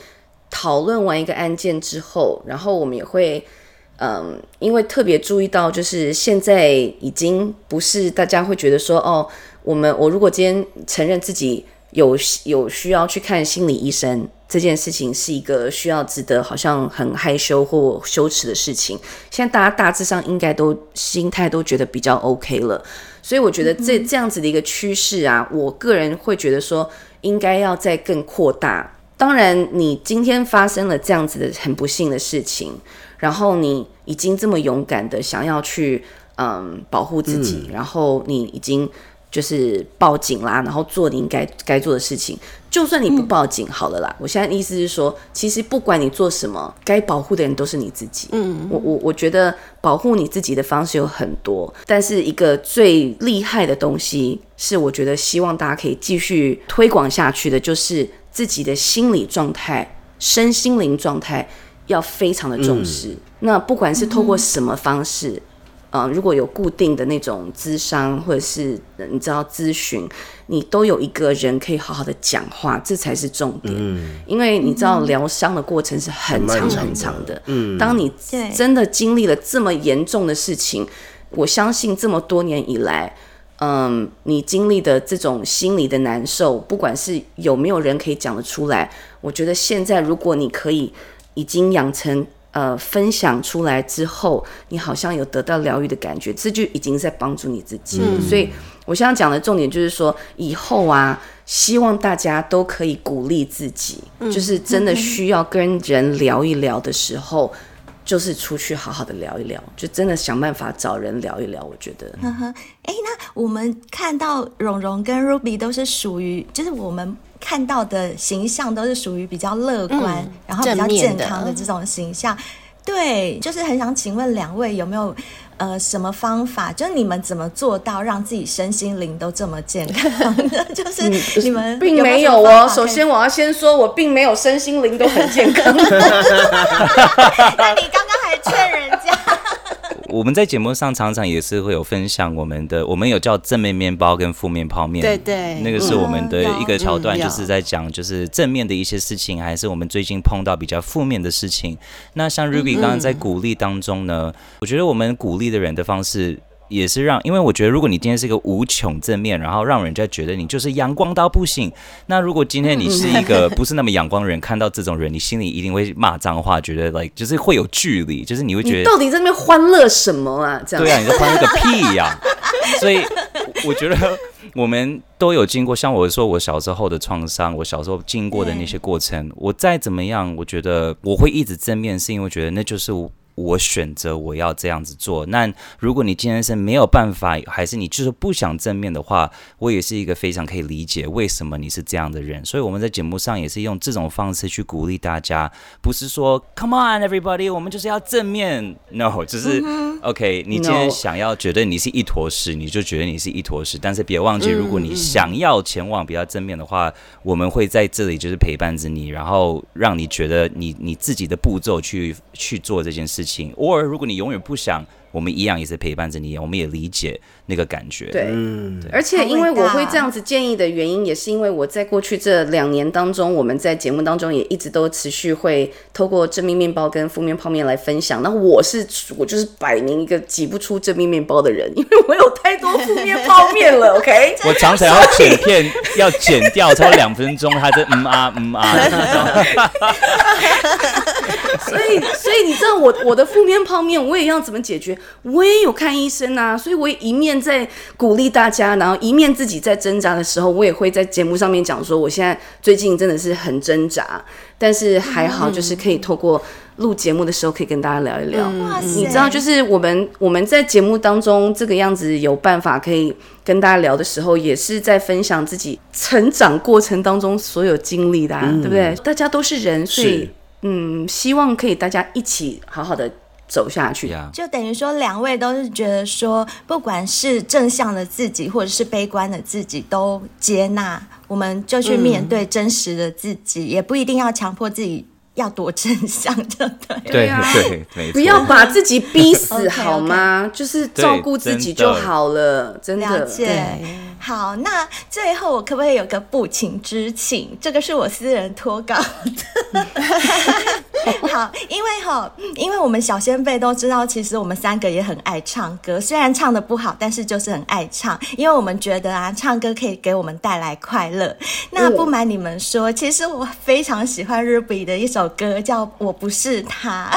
Speaker 6: 讨论完一个案件之后，然后我们也会，嗯，因为特别注意到，就是现在已经不是大家会觉得说，哦，我们我如果今天承认自己有有需要去看心理医生这件事情，是一个需要值得好像很害羞或羞耻的事情。现在大家大致上应该都心态都觉得比较 OK 了。所以我觉得这这样子的一个趋势啊，我个人会觉得说应该要再更扩大。当然，你今天发生了这样子的很不幸的事情，然后你已经这么勇敢的想要去嗯保护自己，然后你已经。就是报警啦，然后做你应该该做的事情。就算你不报警，好了啦。嗯、我现在的意思是说，其实不管你做什么，该保护的人都是你自己。嗯，我我我觉得保护你自己的方式有很多，但是一个最厉害的东西，是我觉得希望大家可以继续推广下去的，就是自己的心理状态、身心灵状态要非常的重视。嗯、那不管是透过什么方式。嗯，如果有固定的那种咨商，或者是你知道咨询，你都有一个人可以好好的讲话，这才是重点。嗯，因为你知道疗伤的过程是很长很长的。嗯，当你真的经历了这么严重的事情，我相信这么多年以来，嗯，你经历的这种心理的难受，不管是有没有人可以讲得出来，我觉得现在如果你可以已经养成。呃，分享出来之后，你好像有得到疗愈的感觉，这就已经在帮助你自己。嗯、所以，我想讲的重点就是说，以后啊，希望大家都可以鼓励自己，嗯、就是真的需要跟人聊一聊的时候，嗯、就是出去好好的聊一聊，就真的想办法找人聊一聊。我觉得，
Speaker 2: 呵呵，哎，那我们看到蓉蓉跟 Ruby 都是属于，就是我们。看到的形象都是属于比较乐观，嗯、然后比较健康的这种形象。对，就是很想请问两位有没有呃什么方法？就是你们怎么做到让自己身心灵都这么健康的？就是你们
Speaker 6: 并没有哦。首先我要先说，我并没有身心灵都很健康。那
Speaker 2: 你刚刚还劝人家？
Speaker 5: 我们在节目上常常也是会有分享我们的，我们有叫正面面包跟负面泡面，
Speaker 4: 对对，
Speaker 5: 那个是我们的一个桥段，就是在讲就是正面的一些事情，还是我们最近碰到比较负面的事情。那像 Ruby 刚刚在鼓励当中呢，我觉得我们鼓励的人的方式。也是让，因为我觉得，如果你今天是一个无穷正面，然后让人家觉得你就是阳光到不行，那如果今天你是一个不是那么阳光的人，看到这种人，你心里一定会骂脏话，觉得 like 就是会有距离，就是你会觉得
Speaker 6: 到底在那边欢乐什么啊？这样
Speaker 5: 对啊，你在欢乐个屁呀、啊！所以我觉得我们都有经过，像我说我小时候的创伤，我小时候经过的那些过程，我再怎么样，我觉得我会一直正面，是因为我觉得那就是我。选择我要这样子做。那如果你今天是没有办法，还是你就是不想正面的话，我也是一个非常可以理解为什么你是这样的人。所以我们在节目上也是用这种方式去鼓励大家，不是说 Come on everybody，我们就是要正面。No，就是 OK。你今天想要觉得你是一坨屎，你就觉得你是一坨屎。但是别忘记，如果你想要前往比较正面的话，我们会在这里就是陪伴着你，然后让你觉得你你自己的步骤去去做这件事。或者如果你永远不想，我们一样也是陪伴着你，我们也理解那个感觉。
Speaker 6: 对，嗯而且因为我会这样子建议的原因，也是因为我在过去这两年当中，我们在节目当中也一直都持续会透过正面面包跟负面泡面来分享。那我是我就是摆明一个挤不出正面面包的人，因为我有太多负面泡面了。OK，
Speaker 5: 我常常要剪片，要剪掉超过两分钟，还在嗯 啊嗯啊。
Speaker 6: 所以，所以你知道我我的负面泡面，我也要怎么解决？我也有看医生啊，所以我也一面在鼓励大家，然后一面自己在挣扎的时候，我也会在节目上面讲说，我现在最近真的是很挣扎，但是还好，就是可以透过录节目的时候，可以跟大家聊一聊。哇塞！你知道，就是我们我们在节目当中这个样子有办法可以跟大家聊的时候，也是在分享自己成长过程当中所有经历的，啊，嗯、对不对？大家都是人，所以嗯，希望可以大家一起好好的。走下去呀，
Speaker 2: 就等于说两位都是觉得说，不管是正向的自己，或者是悲观的自己，都接纳，我们就去面对真实的自己，嗯、也不一定要强迫自己要多正向，就对。
Speaker 5: 对啊，对，
Speaker 6: 不要把自己逼死 好吗？okay, okay 就是照顾自己就好了，真的。
Speaker 2: 了解。好，那最后我可不可以有个不情之请？这个是我私人脱稿的。好，因为哈，因为我们小先辈都知道，其实我们三个也很爱唱歌，虽然唱的不好，但是就是很爱唱，因为我们觉得啊，唱歌可以给我们带来快乐。那不瞒你们说，其实我非常喜欢 Ruby 的一首歌，叫《我不是他》，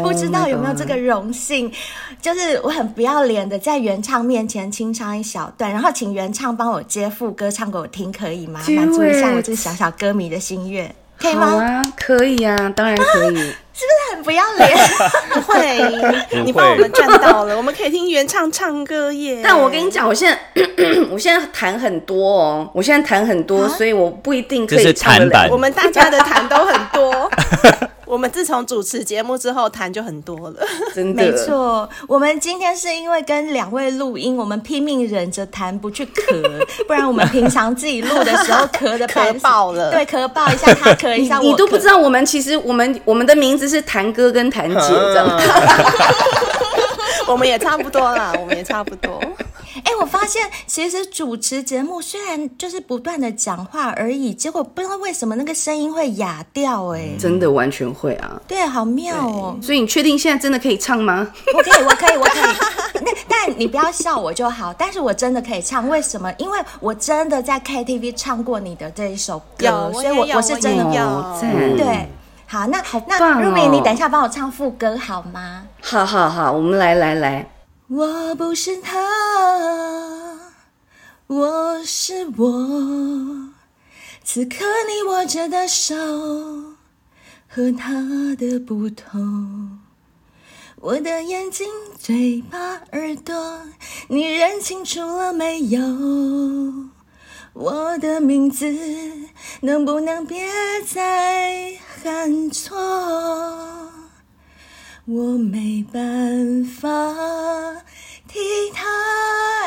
Speaker 2: 不知道有没有这个荣幸？就是我很不要脸的在原唱面前清唱一小段，然后请原唱帮我接副歌唱给我听，可以吗？满足一下我这个小小歌迷的心愿。可以吗？
Speaker 6: 好啊，可以啊，当然可以。
Speaker 2: 是不是很不要脸，
Speaker 4: 不会，你帮我们赚到了，我们可以听原唱唱歌耶。
Speaker 6: 但我跟你讲，我现在 我现在弹很多哦，我现在弹很多，所以我不一定可以唱得了。
Speaker 4: 我们大家的弹都很多。自从主持节目之后，谈就很多了，
Speaker 6: 真的。
Speaker 2: 没错，我们今天是因为跟两位录音，我们拼命忍着痰不去咳，不然我们平常自己录的时候咳的
Speaker 4: 咳爆了。
Speaker 2: 对，咳爆一下他咳一下我咳，
Speaker 6: 你都不知道我们其实我们我们的名字是谭哥跟谭姐这样，
Speaker 4: 我们也差不多啦，我们也差不多。
Speaker 2: 哎、欸，我发现其实主持节目虽然就是不断的讲话而已，结果不知道为什么那个声音会哑掉、欸。哎，
Speaker 6: 真的完全会啊！
Speaker 2: 对，好妙哦。
Speaker 6: 所以你确定现在真的可以唱吗？
Speaker 2: 我可以，我可以，我可以。那但你不要笑我就好。但是我真的可以唱，为什么？因为我真的在 KTV 唱过你的这一首歌，所以我我是真的
Speaker 6: 有。
Speaker 2: 对，好，那
Speaker 6: 好、哦、
Speaker 2: 那 Ruby，你等一下帮我唱副歌好吗？
Speaker 6: 好好好，我们来来来。
Speaker 2: 我不是他，我是我。此刻你握着的手和他的不同。我的眼睛、嘴巴、耳朵，你认清楚了没有？我的名字能不能别再喊错？我没办法替他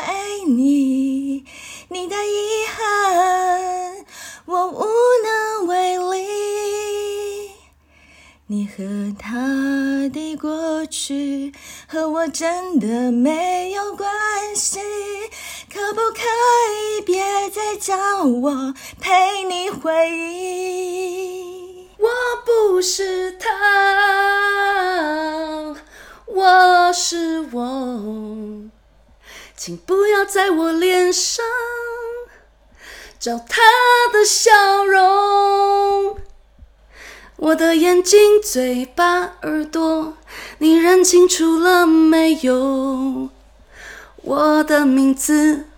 Speaker 2: 爱你，你的遗憾我无能为力。你和他的过去和我真的没有关系，可不可以别再叫我陪你回忆？我不是他，我是我，请不要在我脸上找他的笑容。我的眼睛、嘴巴、耳朵，你认清楚了没有？我的名字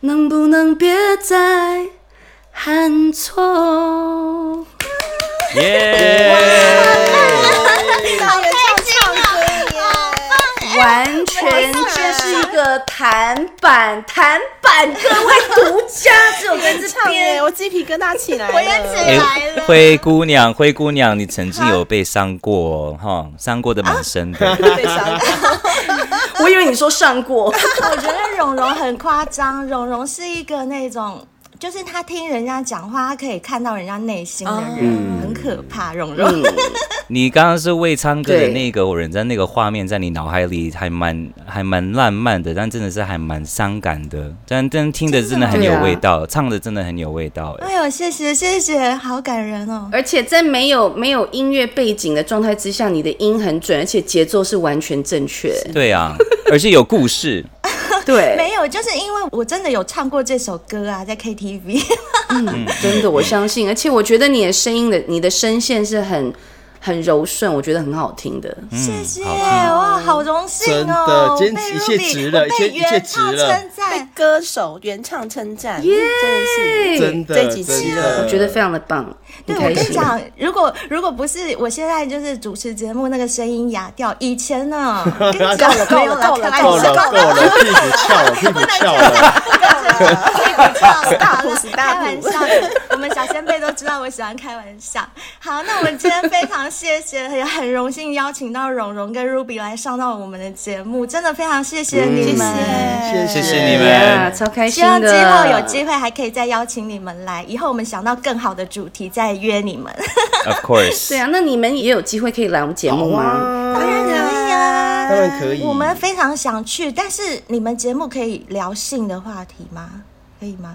Speaker 2: 能不能别再喊错？
Speaker 5: 耶！
Speaker 6: 完全就是一个弹板，弹板，各位独家只有在这边，
Speaker 4: 我鸡皮疙瘩起来了，
Speaker 2: 我也起来了。
Speaker 5: 灰姑娘，灰姑娘，你曾经有被伤过哈？伤过的蛮深的。
Speaker 4: 被伤过。
Speaker 6: 我以为你说上过。
Speaker 2: 我觉得蓉蓉很夸张，蓉蓉是一个那种。就是他听人家讲话，他可以看到人家内心的人，嗯、很可怕。蓉蓉，嗯、
Speaker 5: 你刚刚是会唱歌的那个人，在那个画面在你脑海里还蛮还蛮浪漫的，但真的是还蛮伤感的。但但听的真的很有味道，啊、唱的真的很有味道。
Speaker 2: 哎呦，谢谢谢谢，好感人哦！
Speaker 6: 而且在没有没有音乐背景的状态之下，你的音很准，而且节奏是完全正确。
Speaker 5: 对啊，而且有故事。
Speaker 6: 对，
Speaker 2: 没有，就是因为我真的有唱过这首歌啊，在 KTV。
Speaker 6: 嗯，真的，我相信，而且我觉得你的声音的，你的声线是很。很柔顺，我觉得很好听的。
Speaker 2: 谢谢哇，好荣幸哦！
Speaker 3: 真的，一切值了，一切一切值了。
Speaker 4: 被歌手原唱称赞，真的是
Speaker 3: 真的，
Speaker 4: 这几期了，
Speaker 6: 我觉得非常的棒。
Speaker 2: 对，我跟你讲，如果如果不是我现在就是主持节目，那个声音哑掉，以前呢，够了够了够了够了
Speaker 3: 够了，屁股翘了，屁股翘了，
Speaker 2: 屁股翘了，大哭死大哭。开玩笑，我 们小先辈都知道我喜欢开玩笑。好，那我们今天非常。谢谢，也很荣幸邀请到蓉蓉跟 Ruby 来上到我们的节目，真的非常谢谢你们，
Speaker 5: 谢谢谢谢你们，
Speaker 6: 超开心的。
Speaker 2: 希望之后有机会还可以再邀请你们来，以后我们想到更好的主题再约你们。
Speaker 5: Of course，
Speaker 6: 对啊，那你们也有机会可以来我们节目吗？
Speaker 2: 当然可以啊，
Speaker 3: 当然可以。
Speaker 2: 我们非常想去，但是你们节目可以聊性的话题吗？可以吗？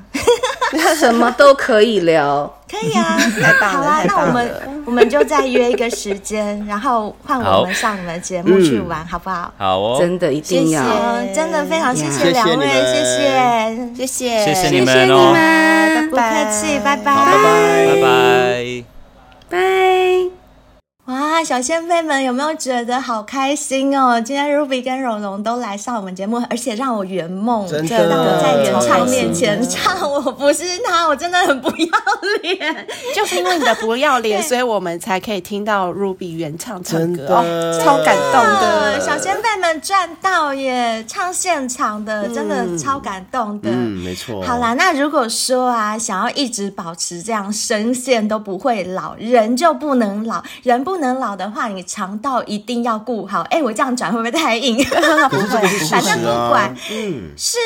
Speaker 6: 什么都可以聊，
Speaker 2: 可以啊。好啊，那我们我们就再约一个时间，然后换我们上你们的节目去玩，好不好？
Speaker 5: 好哦，
Speaker 6: 真的一定要，
Speaker 2: 真的非常谢谢两位，谢谢，谢谢，
Speaker 5: 谢谢。你们哦，
Speaker 2: 不客气，拜拜，
Speaker 3: 拜拜，
Speaker 5: 拜。拜，
Speaker 6: 拜。
Speaker 2: 哇。小仙贝们有没有觉得好开心哦？今天 Ruby 跟蓉蓉都来上我们节目，而且让我圆梦，
Speaker 3: 真的
Speaker 2: 让我在原唱面前唱我不是他，我真的很不要脸。
Speaker 4: 就是因为你的不要脸，所以我们才可以听到 Ruby 原唱唱歌，
Speaker 3: 哦，
Speaker 4: 超感动的。
Speaker 2: 小仙贝们赚到耶，唱现场的真的超感动的。
Speaker 3: 嗯，没错。
Speaker 2: 好啦，那如果说啊，想要一直保持这样声线都不会老，人就不能老，人不能老的话，你肠道一定要顾好。哎，我这样转会不会太硬？
Speaker 3: 不会，
Speaker 2: 反正不管，
Speaker 3: 嗯，
Speaker 2: 是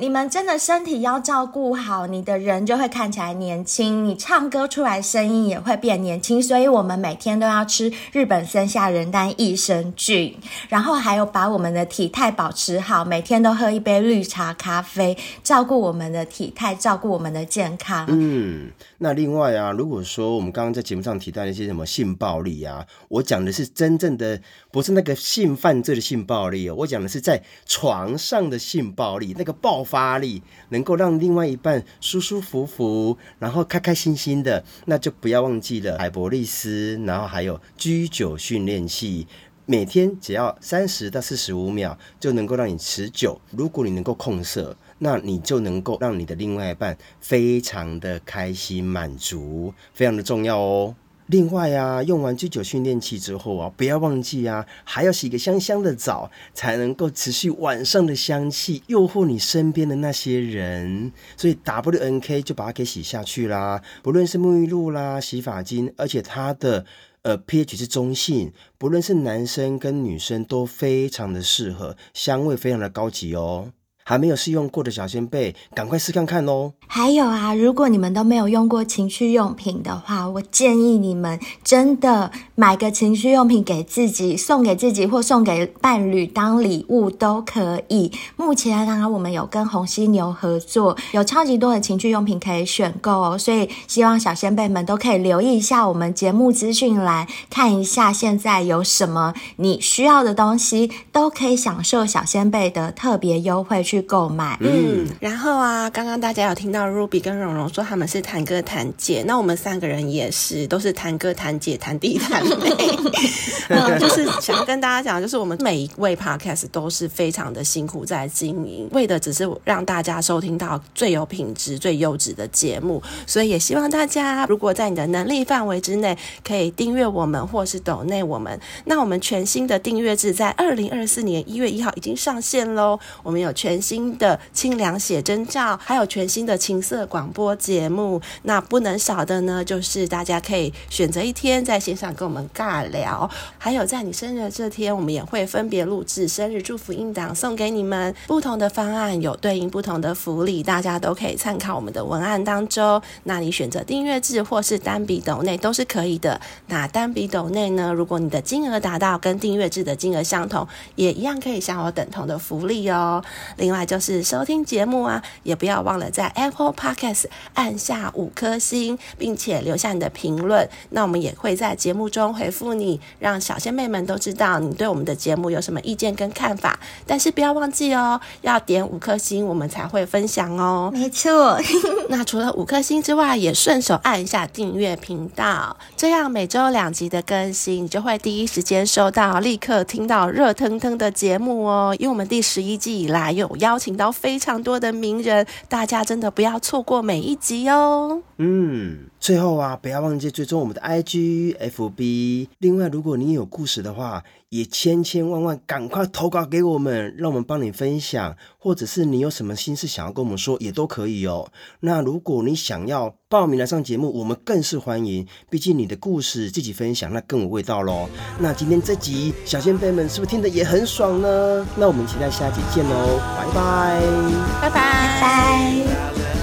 Speaker 2: 你们真的身体要照顾好，你的人就会看起来年轻，你唱歌出来声音也会变年轻。所以我们每天都要吃日本森下仁丹益生菌，然后还有把我们的体态保持好，每天都喝一杯绿茶咖啡，照顾我们的体态，照顾我们的健康。
Speaker 3: 嗯，那另外啊，如果说我们刚刚在节目上提到一些什么性暴力啊，我讲的是真正的，不是那个性犯罪的性暴力哦，我讲的是在床上的性暴力，那个爆发力能够让另外一半舒舒服服，然后开开心心的，那就不要忘记了海博利斯，然后还有居酒训练器。每天只要三十到四十五秒就能够让你持久。如果你能够控色，那你就能够让你的另外一半非常的开心满足，非常的重要哦。另外啊，用完居酒训练器之后啊，不要忘记啊，还要洗个香香的澡，才能够持续晚上的香气，诱惑你身边的那些人。所以 WNK 就把它给洗下去啦，不论是沐浴露啦、洗发精，而且它的。呃，pH 是中性，不论是男生跟女生都非常的适合，香味非常的高级哦。还没有试用过的小仙贝，赶快试看看哦！
Speaker 2: 还有啊，如果你们都没有用过情趣用品的话，我建议你们真的买个情趣用品给自己，送给自己或送给伴侣当礼物都可以。目前啊，我们有跟红犀牛合作，有超级多的情趣用品可以选购哦，所以希望小仙贝们都可以留意一下我们节目资讯栏，看一下现在有什么你需要的东西，都可以享受小仙贝的特别优惠去购买，
Speaker 4: 嗯，然后啊，刚刚大家有听到 Ruby 跟蓉蓉说他们是谈哥谈姐，那我们三个人也是，都是谈哥谈姐谈弟谈妹，嗯，就是想要跟大家讲，就是我们每一位 Podcast 都是非常的辛苦在经营，为的只是让大家收听到最有品质、最优质的节目，所以也希望大家如果在你的能力范围之内，可以订阅我们或是抖内我们。那我们全新的订阅制在二零二四年一月一号已经上线喽，我们有全。新的清凉写真照，还有全新的情色广播节目，那不能少的呢，就是大家可以选择一天在线上跟我们尬聊，还有在你生日的这天，我们也会分别录制生日祝福音档送给你们。不同的方案有对应不同的福利，大家都可以参考我们的文案当中。那你选择订阅制或是单笔抖内都是可以的。那单笔抖内呢，如果你的金额达到跟订阅制的金额相同，也一样可以享有等同的福利哦。另外。就是收听节目啊，也不要忘了在 Apple Podcast 按下五颗星，并且留下你的评论。那我们也会在节目中回复你，让小仙妹们都知道你对我们的节目有什么意见跟看法。但是不要忘记哦，要点五颗星，我们才会分享哦。
Speaker 2: 没错。
Speaker 4: 那除了五颗星之外，也顺手按一下订阅频道，这样每周两集的更新，你就会第一时间收到，立刻听到热腾腾的节目哦。因为我们第十一季以来有邀请到非常多的名人，大家真的不要错过每一集哦。
Speaker 3: 嗯，最后啊，不要忘记追踪我们的 IG、FB。另外，如果你有故事的话，也千千万万赶快投稿给我们，让我们帮你分享，或者是你有什么心事想要跟我们说，也都可以哦。那如果你想要报名来上节目，我们更是欢迎。毕竟你的故事自己分享，那更有味道喽。那今天这集小仙贝们是不是听得也很爽呢？那我们期待下集见喽，拜
Speaker 4: 拜。拜拜。拜